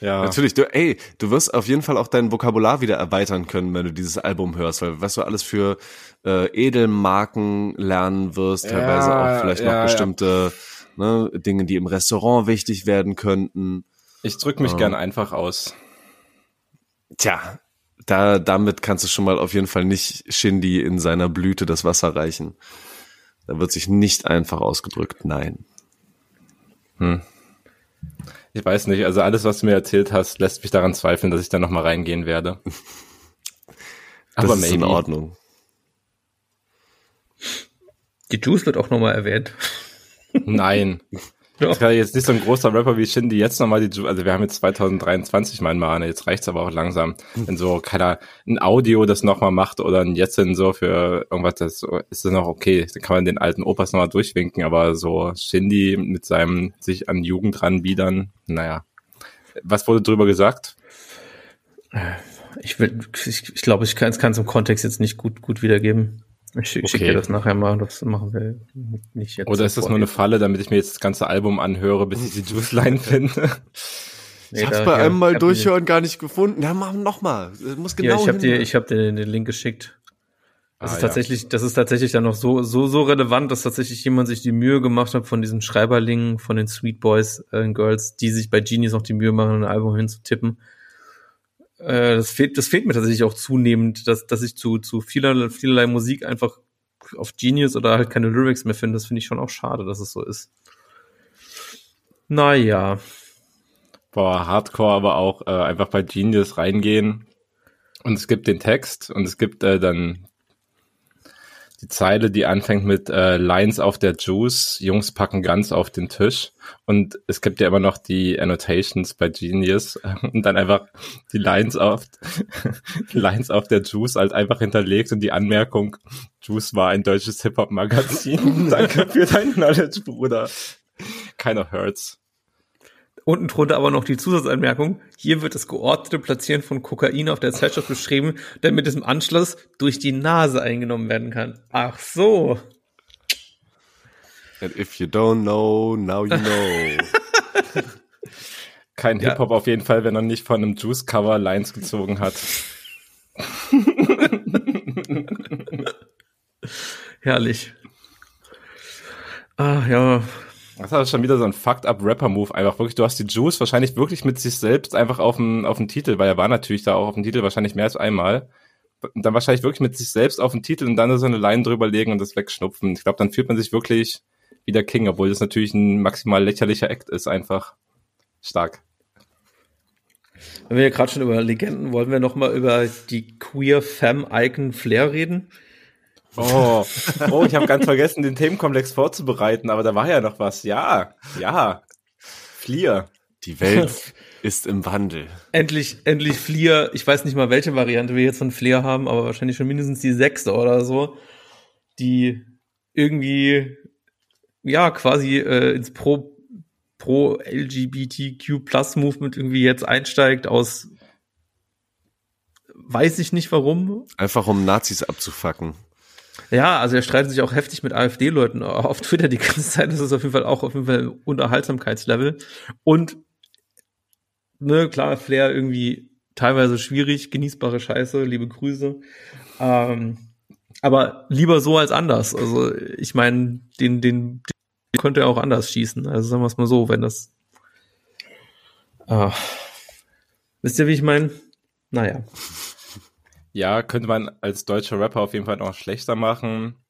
S2: Ja. Natürlich, du, ey, du wirst auf jeden Fall auch dein Vokabular wieder erweitern können, wenn du dieses Album hörst, weil was du alles für äh, Edelmarken lernen wirst, ja, teilweise auch vielleicht ja, noch bestimmte ja. ne, Dinge, die im Restaurant wichtig werden könnten.
S3: Ich drück mich ähm. gern einfach aus.
S2: Tja, da, damit kannst du schon mal auf jeden Fall nicht Shindy in seiner Blüte das Wasser reichen. Da wird sich nicht einfach ausgedrückt, nein.
S3: Hm. Ich weiß nicht, also alles, was du mir erzählt hast, lässt mich daran zweifeln, dass ich da nochmal reingehen werde.
S2: Aber das ist maybe. in Ordnung.
S1: Die Juice wird auch nochmal erwähnt.
S3: Nein. Ja. Das kann jetzt nicht so ein großer Rapper wie Shindy jetzt nochmal die, Juice, also wir haben jetzt 2023 mein Mal, jetzt reicht's aber auch langsam. Wenn so keiner ein Audio das nochmal macht oder ein Jetson so für irgendwas, das ist das noch okay. Dann kann man den alten Opas nochmal durchwinken, aber so Shindy mit seinem sich an Jugend ranbiedern, naja. Was wurde drüber gesagt?
S1: Ich will, ich, ich glaube, ich kann es im Kontext jetzt nicht gut, gut wiedergeben. Ich schicke okay. dir das nachher mal, das machen wir
S3: nicht jetzt. Oder ist das nur eine Falle, damit ich mir jetzt das ganze Album anhöre, bis ich die Juice Line finde?
S2: Nee, ich hab's bei einem Mal durchhören gar nicht gefunden. Ja, machen noch mal. Muss genau
S1: ja, ich habe dir, ich habe dir den Link geschickt. Das ah, ist tatsächlich, ja. das ist tatsächlich dann noch so, so, so relevant, dass tatsächlich jemand sich die Mühe gemacht hat von diesen Schreiberlingen, von den Sweet Boys äh, Girls, die sich bei Genius noch die Mühe machen, ein Album hinzutippen. Äh, das fehlt, das fehlt mir tatsächlich auch zunehmend, dass, dass ich zu, zu vielerlei, vielerlei Musik einfach auf Genius oder halt keine Lyrics mehr finde. Das finde ich schon auch schade, dass es so ist. Naja.
S3: Boah, Hardcore aber auch äh, einfach bei Genius reingehen. Und es gibt den Text und es gibt äh, dann die Zeile, die anfängt mit äh, Lines auf der Juice, Jungs packen ganz auf den Tisch. Und es gibt ja immer noch die Annotations bei Genius und dann einfach die Lines auf, Lines auf der Juice halt einfach hinterlegt und die Anmerkung, Juice war ein deutsches Hip-Hop-Magazin. Danke für dein Knowledge, Bruder. Keiner hurts.
S1: Unten drunter aber noch die Zusatzanmerkung. Hier wird das geordnete Platzieren von Kokain auf der Zeitschrift beschrieben, damit es im Anschluss durch die Nase eingenommen werden kann. Ach so.
S2: And if you don't know, now you know.
S3: Kein ja. Hip-Hop auf jeden Fall, wenn er nicht von einem Juice-Cover Lines gezogen hat.
S1: Herrlich. Ah, ja,
S3: das ist schon wieder so ein fucked up Rapper-Move. Einfach wirklich, du hast die Juice wahrscheinlich wirklich mit sich selbst einfach auf dem, auf dem Titel, weil er war natürlich da auch auf dem Titel wahrscheinlich mehr als einmal. Und dann wahrscheinlich wirklich mit sich selbst auf dem Titel und dann so eine Line drüberlegen und das wegschnupfen. Ich glaube, dann fühlt man sich wirklich wie der King, obwohl das natürlich ein maximal lächerlicher Act ist, einfach stark.
S1: Wenn wir ja gerade schon über Legenden, wollen wir noch mal über die Queer Femme Icon Flair reden?
S3: Oh, oh ich habe ganz vergessen, den Themenkomplex vorzubereiten, aber da war ja noch was. Ja, ja. Flier.
S2: Die Welt ist im Wandel.
S1: Endlich, endlich Flier. Ich weiß nicht mal, welche Variante wir jetzt von Flair haben, aber wahrscheinlich schon mindestens die sechste oder so, die irgendwie, ja, quasi äh, ins Pro, Pro LGBTQ Plus Movement irgendwie jetzt einsteigt aus weiß ich nicht warum.
S2: Einfach um Nazis abzufacken.
S1: Ja, also er streitet sich auch heftig mit AfD-Leuten auf Twitter die ganze Zeit. Das ist auf jeden Fall auch auf jeden Fall Unterhaltsamkeitslevel. Und ne, klar, Flair irgendwie teilweise schwierig, genießbare Scheiße, liebe Grüße. Ähm, aber lieber so als anders. Also ich meine, den, den, den könnte er auch anders schießen. Also sagen wir es mal so, wenn das. Äh, wisst ihr, wie ich meine? Naja.
S3: Ja, könnte man als deutscher Rapper auf jeden Fall noch schlechter machen.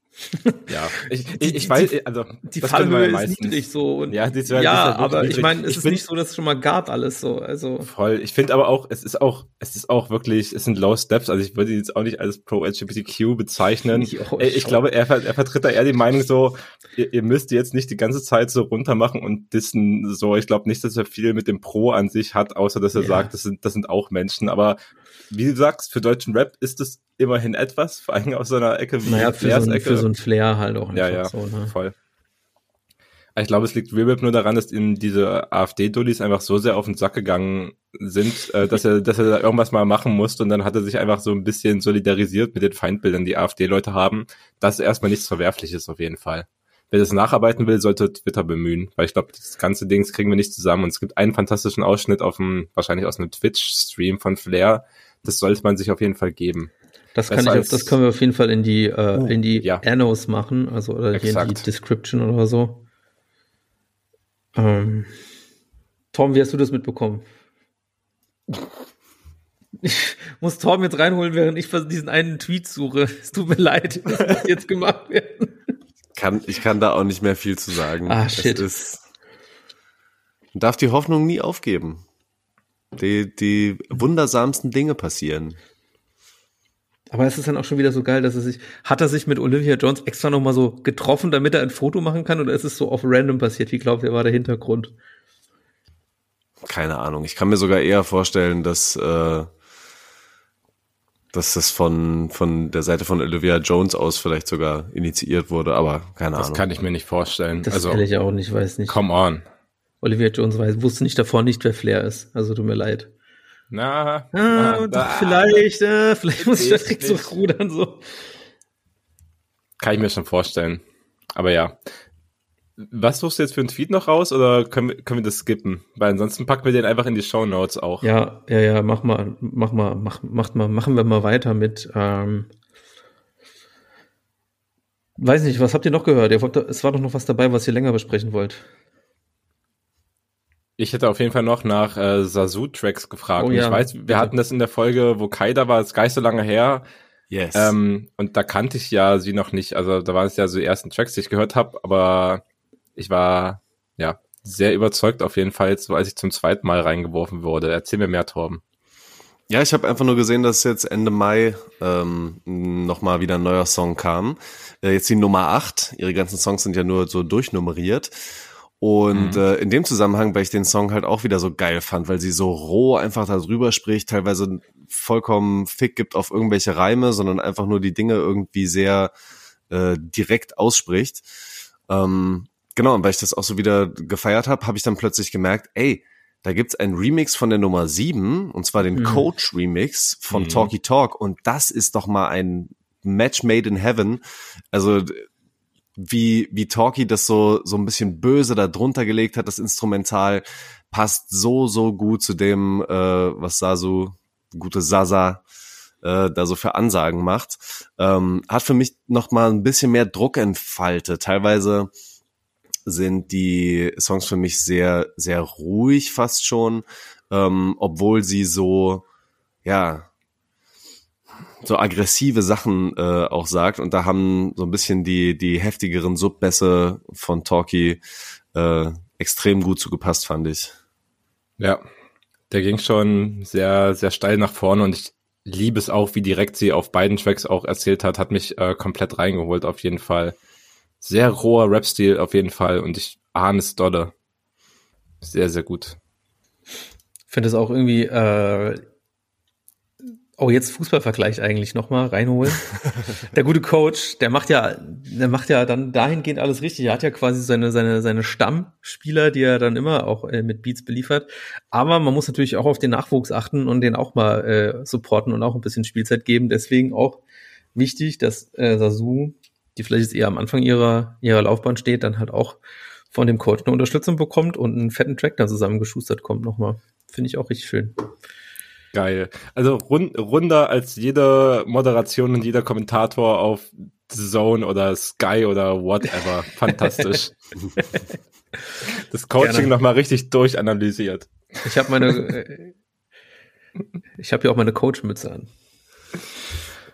S3: Ja, ich, ich, ich weiß, also
S1: die Fallhöhe ja ist niedrig so. Und ja, das, ja das aber ich meine, es ich ist nicht so, dass es schon mal gab alles so. Also
S3: voll. Ich finde aber auch, es ist auch, es ist auch wirklich, es sind Low Steps. Also ich würde ihn jetzt auch nicht als pro LGBTQ bezeichnen. Ich, ich glaube, er, er vertritt da eher die Meinung so, ihr, ihr müsst jetzt nicht die ganze Zeit so runtermachen und dissen so. Ich glaube nicht, dass er viel mit dem Pro an sich hat, außer dass er ja. sagt, das sind, das sind auch Menschen. Aber wie du sagst, für deutschen Rap ist es immerhin etwas, vor allem aus so einer Ecke
S1: wie naja, für so, ein, für so ein Flair halt auch
S3: Ja, ja, so, ne? voll. Ich glaube, es liegt Real nur daran, dass ihm diese AfD-Dullis einfach so sehr auf den Sack gegangen sind, äh, dass er, dass er da irgendwas mal machen musste und dann hat er sich einfach so ein bisschen solidarisiert mit den Feindbildern, die AfD-Leute haben. Das ist erstmal nichts Verwerfliches auf jeden Fall. Wer das nacharbeiten will, sollte Twitter bemühen, weil ich glaube, das ganze Ding kriegen wir nicht zusammen. Und es gibt einen fantastischen Ausschnitt auf dem, wahrscheinlich aus einem Twitch-Stream von Flair. Das sollte man sich auf jeden Fall geben.
S1: Das kann ich, das können wir auf jeden Fall in die, äh, uh, in die ja. Annos machen, also oder hier in die Description oder so. Ähm, Tom, wie hast du das mitbekommen? Ich muss Tom jetzt reinholen, während ich diesen einen Tweet suche. Es tut mir leid, das muss jetzt gemacht werden.
S2: Kann, ich kann da auch nicht mehr viel zu sagen.
S1: Ah, shit.
S2: Ist, man darf die Hoffnung nie aufgeben. Die, die wundersamsten Dinge passieren.
S1: Aber es ist dann auch schon wieder so geil, dass er sich, hat er sich mit Olivia Jones extra nochmal so getroffen, damit er ein Foto machen kann, oder ist es so auf random passiert? Wie glaubt ihr, war der Hintergrund?
S2: Keine Ahnung. Ich kann mir sogar eher vorstellen, dass, äh, dass das von, von der Seite von Olivia Jones aus vielleicht sogar initiiert wurde, aber keine
S3: das
S2: Ahnung.
S3: Das kann ich mir nicht vorstellen.
S1: Das also, ich auch nicht, weiß nicht.
S3: Come on.
S1: Olivia Jones weiß, wusste nicht davor nicht, wer Flair ist. Also tut mir leid.
S3: Na,
S1: ah, na vielleicht, äh, vielleicht muss ich da direkt zurückrudern, so.
S3: Kann ich mir schon vorstellen. Aber ja. Was suchst du jetzt für einen Tweet noch raus oder können wir, können wir das skippen? Weil ansonsten packen wir den einfach in die Show Notes auch.
S1: Ja, ja, ja, mach mal, mach mal, mach, macht mal, machen wir mal weiter mit, ähm, weiß nicht, was habt ihr noch gehört? Ihr wollt, es war doch noch was dabei, was ihr länger besprechen wollt.
S3: Ich hätte auf jeden Fall noch nach äh, Sasu-Tracks gefragt. Oh, ja. Ich weiß, wir Bitte. hatten das in der Folge, wo Kai da war, ist gar nicht so lange her.
S2: Yes.
S3: Ähm, und da kannte ich ja sie noch nicht. Also da waren es ja so die ersten Tracks, die ich gehört habe, aber ich war ja sehr überzeugt auf jeden Fall, so als ich zum zweiten Mal reingeworfen wurde. Erzähl mir mehr, Torben.
S2: Ja, ich habe einfach nur gesehen, dass jetzt Ende Mai ähm, nochmal wieder ein neuer Song kam. Äh, jetzt die Nummer 8. Ihre ganzen Songs sind ja nur so durchnummeriert. Und mhm. äh, in dem Zusammenhang, weil ich den Song halt auch wieder so geil fand, weil sie so roh einfach darüber spricht, teilweise vollkommen Fick gibt auf irgendwelche Reime, sondern einfach nur die Dinge irgendwie sehr äh, direkt ausspricht. Ähm, genau, und weil ich das auch so wieder gefeiert habe, habe ich dann plötzlich gemerkt, ey, da gibt's ein Remix von der Nummer 7, und zwar den mhm. Coach Remix von mhm. Talky Talk, und das ist doch mal ein Match made in heaven. Also wie, wie Talkie das so, so ein bisschen böse da drunter gelegt hat, das Instrumental, passt so, so gut zu dem, äh, was Sasu, gute Sasa, äh, da so für Ansagen macht. Ähm, hat für mich noch mal ein bisschen mehr Druck entfaltet. Teilweise sind die Songs für mich sehr, sehr ruhig fast schon, ähm, obwohl sie so, ja, so aggressive Sachen äh, auch sagt und da haben so ein bisschen die die heftigeren Subbässe von Talkie äh, extrem gut zugepasst, fand ich.
S3: Ja, der ging schon sehr sehr steil nach vorne und ich liebe es auch, wie direkt sie auf beiden Tracks auch erzählt hat, hat mich äh, komplett reingeholt auf jeden Fall. Sehr roher Rap-Stil auf jeden Fall und ich ahne es dolle. Sehr, sehr gut.
S1: Ich finde es auch irgendwie äh, Oh, jetzt Fußballvergleich eigentlich nochmal reinholen. der gute Coach, der macht ja, der macht ja dann dahingehend alles richtig. Er hat ja quasi seine, seine, seine Stammspieler, die er dann immer auch äh, mit Beats beliefert. Aber man muss natürlich auch auf den Nachwuchs achten und den auch mal äh, supporten und auch ein bisschen Spielzeit geben. Deswegen auch wichtig, dass äh, Sasu, die vielleicht jetzt eher am Anfang ihrer, ihrer Laufbahn steht, dann halt auch von dem Coach eine Unterstützung bekommt und einen fetten Track dann zusammengeschustert kommt nochmal. Finde ich auch richtig schön.
S3: Geil. Also rund, runder als jede Moderation und jeder Kommentator auf Zone oder Sky oder whatever. Fantastisch. das Coaching nochmal richtig durchanalysiert.
S1: Ich habe meine, äh, ich habe hier auch meine Coach-Mütze an.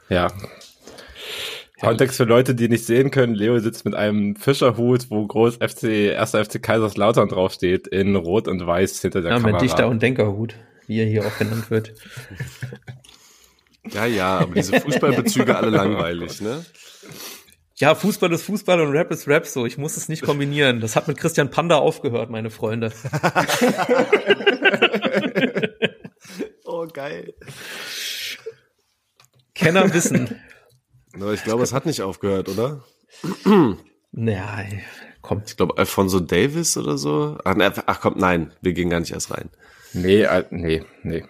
S3: Ja. Kontext für Leute, die nicht sehen können, Leo sitzt mit einem Fischerhut, wo groß FC, erster FC Kaiserslautern draufsteht, in Rot und Weiß hinter der ja, Kamera. Ja,
S1: mit Dichter- und Denkerhut, wie er hier auch genannt wird.
S2: Ja, ja, aber diese Fußballbezüge alle langweilig, ne?
S1: Ja, Fußball ist Fußball und Rap ist Rap so. Ich muss es nicht kombinieren. Das hat mit Christian Panda aufgehört, meine Freunde.
S2: oh, geil.
S1: Kenner wissen.
S2: Aber ich glaube, es hat nicht aufgehört, oder?
S1: naja, komm.
S2: Ich glaube, Alfonso Davis oder so. Ach, ne, ach komm, nein, wir gehen gar nicht erst rein.
S3: Nee, äh, nee, nee.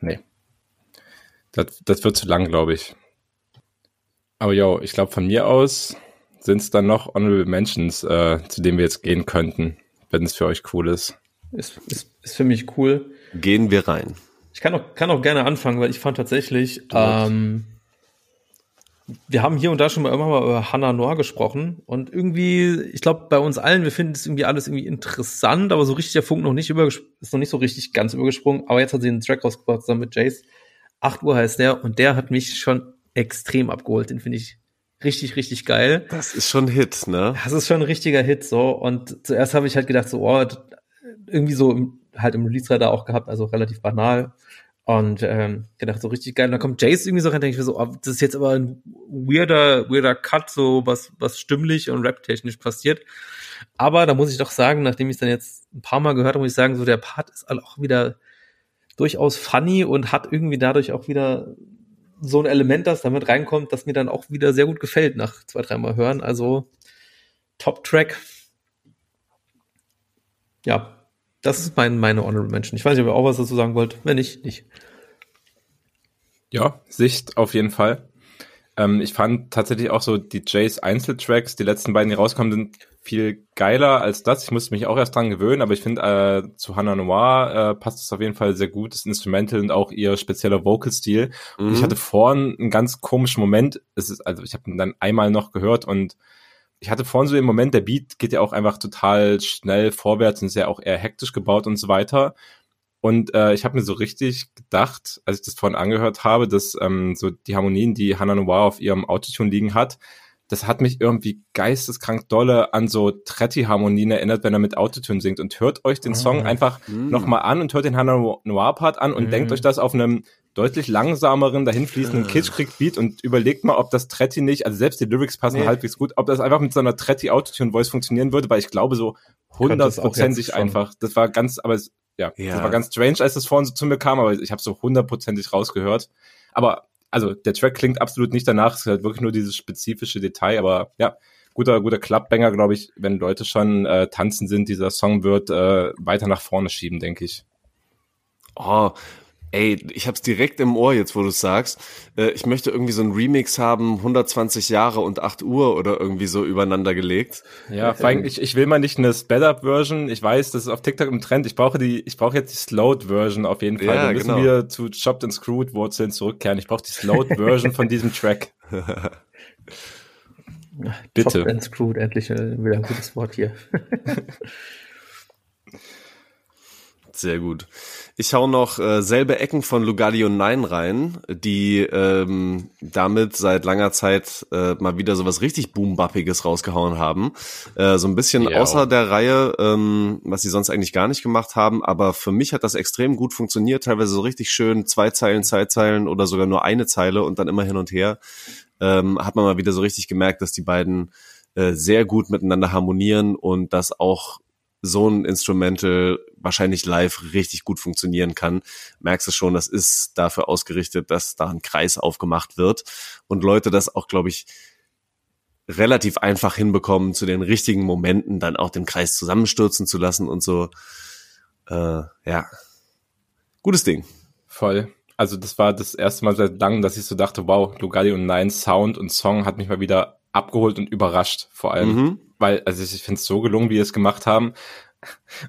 S3: Nee. Das, das wird zu lang, glaube ich. Aber ja, ich glaube, von mir aus sind es dann noch Honorable Mentions, äh, zu denen wir jetzt gehen könnten, wenn es für euch cool ist.
S1: Ist, ist, ist für mich cool.
S2: Gehen wir rein.
S1: Ich kann auch, kann auch gerne anfangen, weil ich fand tatsächlich, ähm, wir haben hier und da schon mal immer mal über Hannah Noir gesprochen und irgendwie, ich glaube, bei uns allen, wir finden es irgendwie alles irgendwie interessant, aber so richtig der Funk noch nicht über, ist noch nicht so richtig ganz übergesprungen. Aber jetzt hat sie einen Track rausgebracht zusammen mit Jace. 8 Uhr heißt der und der hat mich schon extrem abgeholt. Den finde ich richtig, richtig geil.
S2: Das ist schon ein Hit, ne?
S1: Das ist schon ein richtiger Hit, so. Und zuerst habe ich halt gedacht, so, oh, irgendwie so halt im Release-Radar auch gehabt, also relativ banal. Und ähm, gedacht, so richtig geil. Und dann kommt Jace irgendwie so rein, denke ich mir so, oh, das ist jetzt aber ein weirder, weirder Cut, so was, was stimmlich und rap-technisch passiert. Aber da muss ich doch sagen, nachdem ich es dann jetzt ein paar Mal gehört habe, muss ich sagen, so der Part ist auch wieder durchaus funny und hat irgendwie dadurch auch wieder so ein Element, das damit reinkommt, das mir dann auch wieder sehr gut gefällt nach zwei, dreimal hören. Also Top-Track. Ja, das ist mein, meine Honorable Mention. Ich weiß nicht, ob ihr auch was dazu sagen wollt. Wenn nicht, nicht.
S3: Ja, Sicht auf jeden Fall. Ähm, ich fand tatsächlich auch so die Jays Einzeltracks, die letzten beiden, die rauskommen, sind viel geiler als das. Ich musste mich auch erst dran gewöhnen, aber ich finde, äh, zu Hannah Noir äh, passt es auf jeden Fall sehr gut, das Instrumental und auch ihr spezieller Vocal-Stil. Mhm. Ich hatte vorhin einen ganz komischen Moment. Es ist, also ich habe ihn dann einmal noch gehört und ich hatte vorhin so den Moment, der Beat geht ja auch einfach total schnell vorwärts und ist ja auch eher hektisch gebaut und so weiter. Und äh, ich habe mir so richtig gedacht, als ich das vorhin angehört habe, dass ähm, so die Harmonien, die Hannah Noir auf ihrem Autotune liegen hat, das hat mich irgendwie geisteskrank dolle an so Tretti-Harmonien erinnert, wenn er mit Autotune singt. Und hört euch den Song ah, einfach mm. nochmal an und hört den Hannah Noir-Part an und mm. denkt euch das auf einem deutlich langsameren, dahinfließenden Kitschkrieg-Beat und überlegt mal, ob das Tretti nicht, also selbst die Lyrics passen nee. halbwegs gut, ob das einfach mit so einer Tretti Autotune-Voice funktionieren würde, weil ich glaube so hundertprozentig einfach. Das war ganz, aber es, ja, ja, das war ganz strange, als das vorhin so zu mir kam, aber ich habe so hundertprozentig rausgehört. Aber also der Track klingt absolut nicht danach, es ist halt wirklich nur dieses spezifische Detail, aber ja, guter, guter Clubbanger, glaube ich, wenn Leute schon äh, tanzen sind, dieser Song wird äh, weiter nach vorne schieben, denke ich.
S2: Oh, Ey, ich hab's direkt im Ohr jetzt, wo du sagst. Äh, ich möchte irgendwie so ein Remix haben, 120 Jahre und 8 Uhr oder irgendwie so übereinander gelegt.
S3: Ja, vor allem, ich, ich will mal nicht eine Sped-Up-Version. Ich weiß, das ist auf TikTok im Trend. Ich brauche die, ich brauche jetzt die Slowed-Version auf jeden Fall. Ja, wir müssen genau. wieder zu Chopped and Screwed Wurzeln zurückkehren. Ich brauche die Slowed-Version von diesem Track.
S1: Bitte. Chopped and Screwed, endlich äh, wieder ein gutes Wort hier.
S2: Sehr gut. Ich hau noch äh, selbe Ecken von Lugardio 9 rein, die ähm, damit seit langer Zeit äh, mal wieder so was richtig Boombappiges rausgehauen haben. Äh, so ein bisschen ja. außer der Reihe, ähm, was sie sonst eigentlich gar nicht gemacht haben, aber für mich hat das extrem gut funktioniert, teilweise so richtig schön zwei Zeilen, zwei Zeilen oder sogar nur eine Zeile und dann immer hin und her. Ähm, hat man mal wieder so richtig gemerkt, dass die beiden äh, sehr gut miteinander harmonieren und das auch so ein Instrumental wahrscheinlich live richtig gut funktionieren kann, merkst du schon, das ist dafür ausgerichtet, dass da ein Kreis aufgemacht wird und Leute das auch, glaube ich, relativ einfach hinbekommen, zu den richtigen Momenten dann auch den Kreis zusammenstürzen zu lassen und so. Äh, ja, gutes Ding.
S3: Voll. also das war das erste Mal seit langem, dass ich so dachte, wow, Lugali und Nine Sound und Song hat mich mal wieder abgeholt und überrascht, vor allem. Mhm. Weil, also ich finde es so gelungen, wie sie es gemacht haben.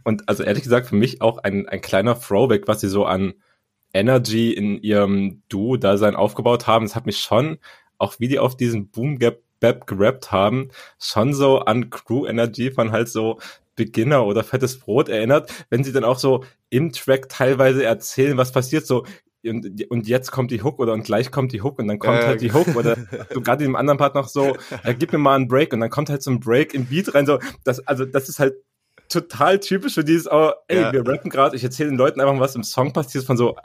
S3: Und also ehrlich gesagt, für mich auch ein, ein kleiner Throwback, was sie so an Energy in ihrem Duo-Dasein aufgebaut haben. Das hat mich schon, auch wie die auf diesen Boom Gap Bap gerappt haben, schon so an Crew Energy von halt so Beginner oder fettes Brot erinnert, wenn sie dann auch so im Track teilweise erzählen, was passiert, so und, und jetzt kommt die Hook oder und gleich kommt die Hook und dann kommt äh, halt die Hook oder so gerade im anderen Part noch so, äh, gib mir mal einen Break und dann kommt halt so ein Break im Beat rein, so das also das ist halt total typisch für dieses, oh, ey, ja. wir rappen gerade, ich erzähle den Leuten einfach, was im Song passiert, von so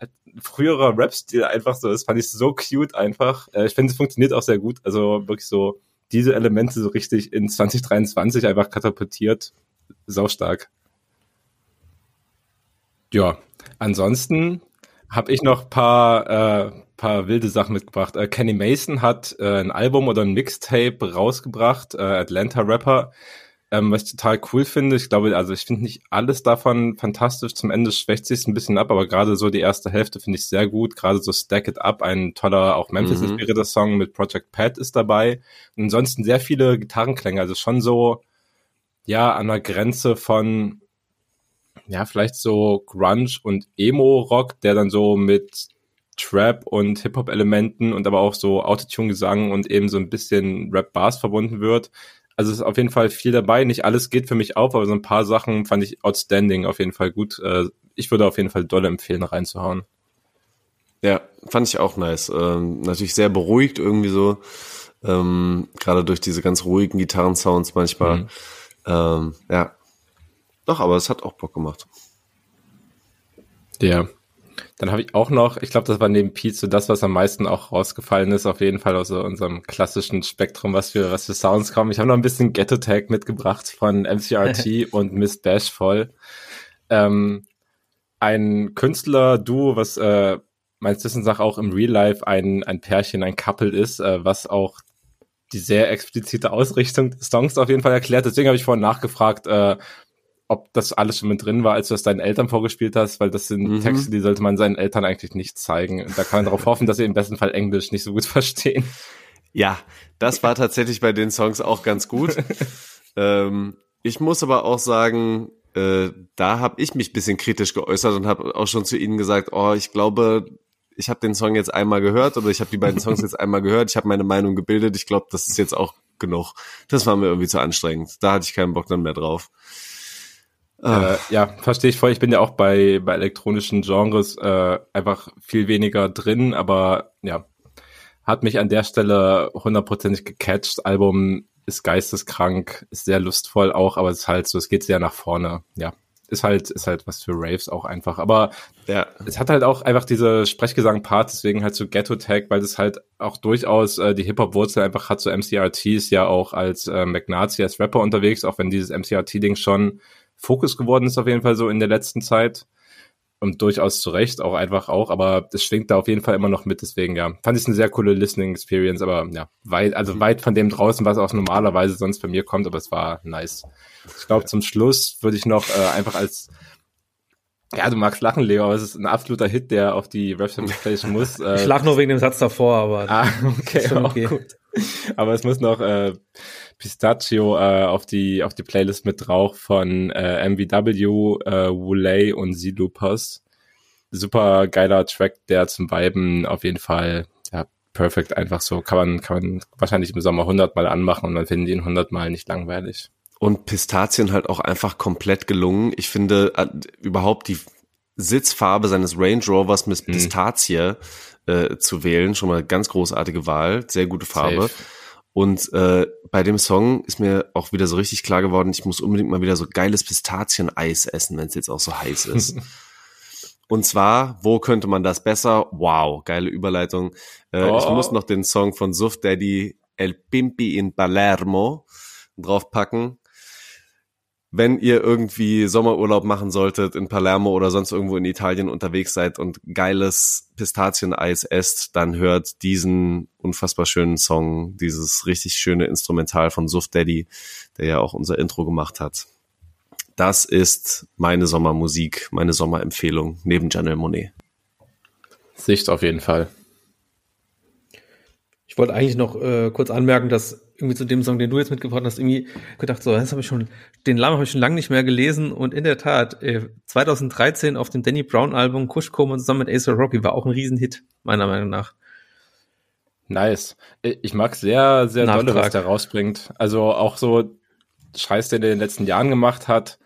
S3: früherer Rap-Stil einfach so. Das fand ich so cute einfach. Äh, ich finde, es funktioniert auch sehr gut. Also wirklich so diese Elemente so richtig in 2023 einfach katapultiert. Sau stark. Ja, ansonsten habe ich noch paar äh, paar wilde Sachen mitgebracht. Äh, Kenny Mason hat äh, ein Album oder ein Mixtape rausgebracht, äh, Atlanta Rapper. Ähm, was ich total cool finde, ich glaube, also ich finde nicht alles davon fantastisch. Zum Ende schwächt sich ein bisschen ab, aber gerade so die erste Hälfte finde ich sehr gut. Gerade so Stack It Up, ein toller, auch Memphis-inspirierter mhm. Song mit Project Pat ist dabei. Und ansonsten sehr viele Gitarrenklänge, also schon so, ja, an der Grenze von, ja, vielleicht so Grunge und Emo-Rock, der dann so mit Trap und Hip-Hop-Elementen und aber auch so Autotune-Gesang und eben so ein bisschen Rap-Bars verbunden wird. Also es ist auf jeden Fall viel dabei. Nicht alles geht für mich auf, aber so ein paar Sachen fand ich outstanding auf jeden Fall gut. Äh, ich würde auf jeden Fall dolle empfehlen, reinzuhauen.
S2: Ja, fand ich auch nice. Ähm, natürlich sehr beruhigt irgendwie so. Ähm, Gerade durch diese ganz ruhigen Gitarrensounds manchmal. Mhm. Ähm, ja. Doch, aber es hat auch Bock gemacht.
S3: Ja. Dann habe ich auch noch, ich glaube, das war neben Pete so das, was am meisten auch rausgefallen ist, auf jeden Fall aus unserem klassischen Spektrum, was für, was für Sounds kommen. Ich habe noch ein bisschen Ghetto Tag mitgebracht von MCRT und Miss Bashful. Ähm, ein Künstler-Duo, was äh, meines Wissens nach auch im Real Life ein, ein Pärchen, ein Couple ist, äh, was auch die sehr explizite Ausrichtung des Songs auf jeden Fall erklärt. Deswegen habe ich vorhin nachgefragt, äh, ob das alles schon mit drin war, als du es deinen Eltern vorgespielt hast, weil das sind mhm. Texte, die sollte man seinen Eltern eigentlich nicht zeigen. Da kann man darauf hoffen, dass sie im besten Fall Englisch nicht so gut verstehen.
S2: Ja, das war tatsächlich bei den Songs auch ganz gut. ähm, ich muss aber auch sagen, äh, da habe ich mich bisschen kritisch geäußert und habe auch schon zu ihnen gesagt, oh, ich glaube, ich habe den Song jetzt einmal gehört oder ich habe die beiden Songs jetzt einmal gehört, ich habe meine Meinung gebildet, ich glaube, das ist jetzt auch genug. Das war mir irgendwie zu anstrengend. Da hatte ich keinen Bock dann mehr drauf.
S3: Äh, ja, verstehe ich voll. Ich bin ja auch bei, bei elektronischen Genres äh, einfach viel weniger drin, aber ja, hat mich an der Stelle hundertprozentig gecatcht. Album ist geisteskrank, ist sehr lustvoll auch, aber es ist halt so, es geht sehr nach vorne. Ja, ist halt, ist halt was für Raves auch einfach. Aber ja. es hat halt auch einfach diese Sprechgesang-Part, deswegen halt so Ghetto-Tag, weil es halt auch durchaus äh, die Hip-Hop-Wurzel einfach hat. So MCRT ist ja auch als äh, McNazi, als Rapper unterwegs, auch wenn dieses MCRT-Ding schon Fokus geworden ist auf jeden Fall so in der letzten Zeit. Und durchaus zu Recht auch einfach auch, aber das schwingt da auf jeden Fall immer noch mit, deswegen ja, fand ich eine sehr coole Listening Experience, aber ja, weit, also mhm. weit von dem draußen, was auch normalerweise sonst bei mir kommt, aber es war nice. Ich glaube, zum Schluss würde ich noch äh, einfach als ja, du magst lachen, Leo, aber es ist ein absoluter Hit, der auf die Rap-Playstation muss.
S1: Äh, ich lach nur wegen dem Satz davor, aber
S3: ah, okay, okay. gut. Aber es muss noch äh, Pistachio äh, auf die auf die Playlist mit drauf von äh, MVW, äh, Wulay und Silupas. Super geiler Track, der zum Viben auf jeden Fall ja perfekt einfach so kann man kann man wahrscheinlich im Sommer 100 Mal anmachen und man findet ihn 100 Mal nicht langweilig.
S2: Und Pistazien halt auch einfach komplett gelungen. Ich finde äh, überhaupt die Sitzfarbe seines Range Rovers mit mhm. Pistazie mhm. äh, zu wählen, schon mal ganz großartige Wahl, sehr gute Farbe. Safe. Und äh, bei dem Song ist mir auch wieder so richtig klar geworden, ich muss unbedingt mal wieder so geiles Pistazieneis essen, wenn es jetzt auch so heiß ist. Und zwar, wo könnte man das besser? Wow, geile Überleitung. Äh, oh. Ich muss noch den Song von Suf Daddy El Pimpi in Palermo draufpacken wenn ihr irgendwie Sommerurlaub machen solltet in Palermo oder sonst irgendwo in Italien unterwegs seid und geiles Pistazieneis esst, dann hört diesen unfassbar schönen Song, dieses richtig schöne Instrumental von Suf Daddy, der ja auch unser Intro gemacht hat. Das ist meine Sommermusik, meine Sommerempfehlung neben Janelle Monet.
S3: Sicht auf jeden Fall.
S1: Ich wollte eigentlich noch äh, kurz anmerken, dass irgendwie zu dem Song, den du jetzt mitgebracht hast, irgendwie gedacht, so, das habe ich schon, den Namen habe ich schon lange nicht mehr gelesen und in der Tat, äh, 2013 auf dem Danny Brown Album Kush Coleman zusammen mit Ace Rocky war auch ein Riesenhit, meiner Meinung nach.
S3: Nice. Ich mag sehr, sehr Nachtrag. dolle, was der rausbringt. Also auch so Scheiß, den er in den letzten Jahren gemacht hat,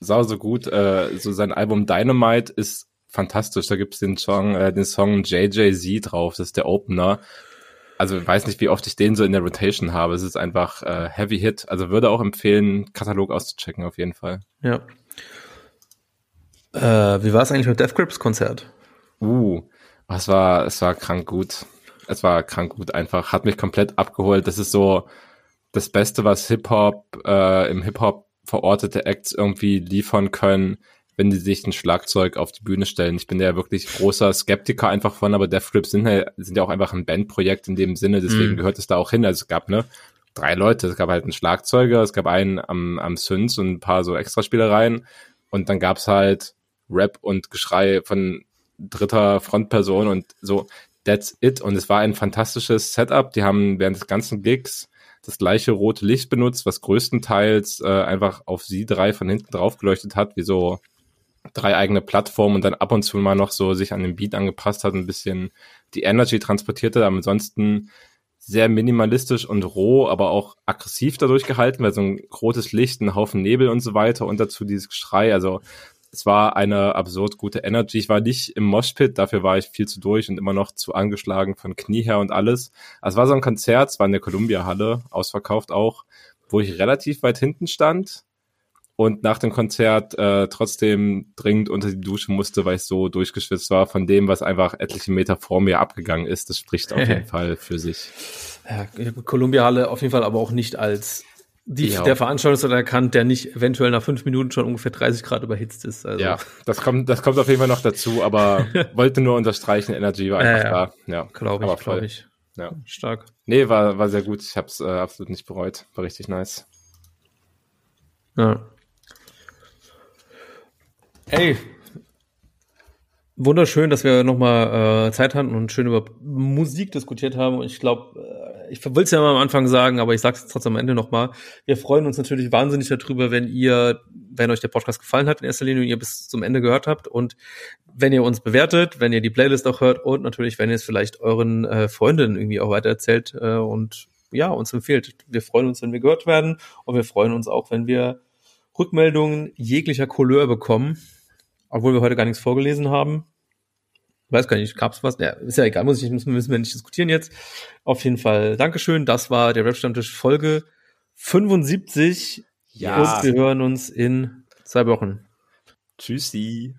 S3: sau so gut. Äh, so sein Album Dynamite ist fantastisch. Da gibt's den Song, äh, den Song JJZ drauf. Das ist der Opener also ich weiß nicht, wie oft ich den so in der Rotation habe. Es ist einfach äh, Heavy Hit. Also würde auch empfehlen, Katalog auszuchecken auf jeden Fall.
S1: Ja. Äh, wie war es eigentlich mit Death Grips Konzert?
S3: Uh, es war, es war krank gut. Es war krank gut einfach. Hat mich komplett abgeholt. Das ist so das Beste, was Hip-Hop, äh, im Hip-Hop verortete Acts irgendwie liefern können wenn die sich ein Schlagzeug auf die Bühne stellen. Ich bin ja wirklich großer Skeptiker einfach von, aber Death Grips sind ja, sind ja auch einfach ein Bandprojekt in dem Sinne, deswegen mhm. gehört es da auch hin. Also es gab, ne, drei Leute. Es gab halt einen Schlagzeuger, es gab einen am, am Synths und ein paar so Extraspielereien und dann gab's halt Rap und Geschrei von dritter Frontperson und so, that's it. Und es war ein fantastisches Setup. Die haben während des ganzen Gigs das gleiche rote Licht benutzt, was größtenteils äh, einfach auf sie drei von hinten drauf geleuchtet hat, wie so drei eigene Plattformen und dann ab und zu mal noch so sich an den Beat angepasst hat, ein bisschen die Energy transportierte, aber ansonsten sehr minimalistisch und roh, aber auch aggressiv dadurch gehalten, weil so ein rotes Licht, ein Haufen Nebel und so weiter und dazu dieses Geschrei, also es war eine absurd gute Energy. Ich war nicht im Moshpit, dafür war ich viel zu durch und immer noch zu angeschlagen von Knie her und alles. Also es war so ein Konzert, es war in der Columbia Halle, ausverkauft auch, wo ich relativ weit hinten stand, und nach dem Konzert äh, trotzdem dringend unter die Dusche musste, weil ich so durchgeschwitzt war von dem, was einfach etliche Meter vor mir abgegangen ist. Das spricht auf jeden Fall für sich.
S1: Ja, Columbia Halle auf jeden Fall aber auch nicht als die, ja. der Veranstalter erkannt, der nicht eventuell nach fünf Minuten schon ungefähr 30 Grad überhitzt ist.
S3: Also. Ja, das kommt, das kommt auf jeden Fall noch dazu, aber wollte nur unterstreichen, Energy war einfach ja. da. Ja,
S1: glaube ich, glaube ich.
S3: Ja. Stark. Nee, war, war sehr gut. Ich habe es äh, absolut nicht bereut. War richtig nice.
S1: Ja. Hey, wunderschön, dass wir nochmal äh, Zeit hatten und schön über Musik diskutiert haben. Und ich glaube, äh, ich will es ja mal am Anfang sagen, aber ich sage es trotzdem am Ende nochmal. Wir freuen uns natürlich wahnsinnig darüber, wenn ihr, wenn euch der Podcast gefallen hat in erster Linie und ihr bis zum Ende gehört habt und wenn ihr uns bewertet, wenn ihr die Playlist auch hört und natürlich, wenn ihr es vielleicht euren äh, Freundinnen irgendwie auch weitererzählt äh, und ja, uns empfehlt. Wir freuen uns, wenn wir gehört werden und wir freuen uns auch, wenn wir Rückmeldungen jeglicher Couleur bekommen obwohl wir heute gar nichts vorgelesen haben. Weiß gar nicht, gab's was? Ja, ist ja egal, muss ich, müssen, müssen wir nicht diskutieren jetzt. Auf jeden Fall, Dankeschön. Das war der Rap-Stammtisch Folge 75. Ja. Und wir hören uns in zwei Wochen.
S3: Tschüssi.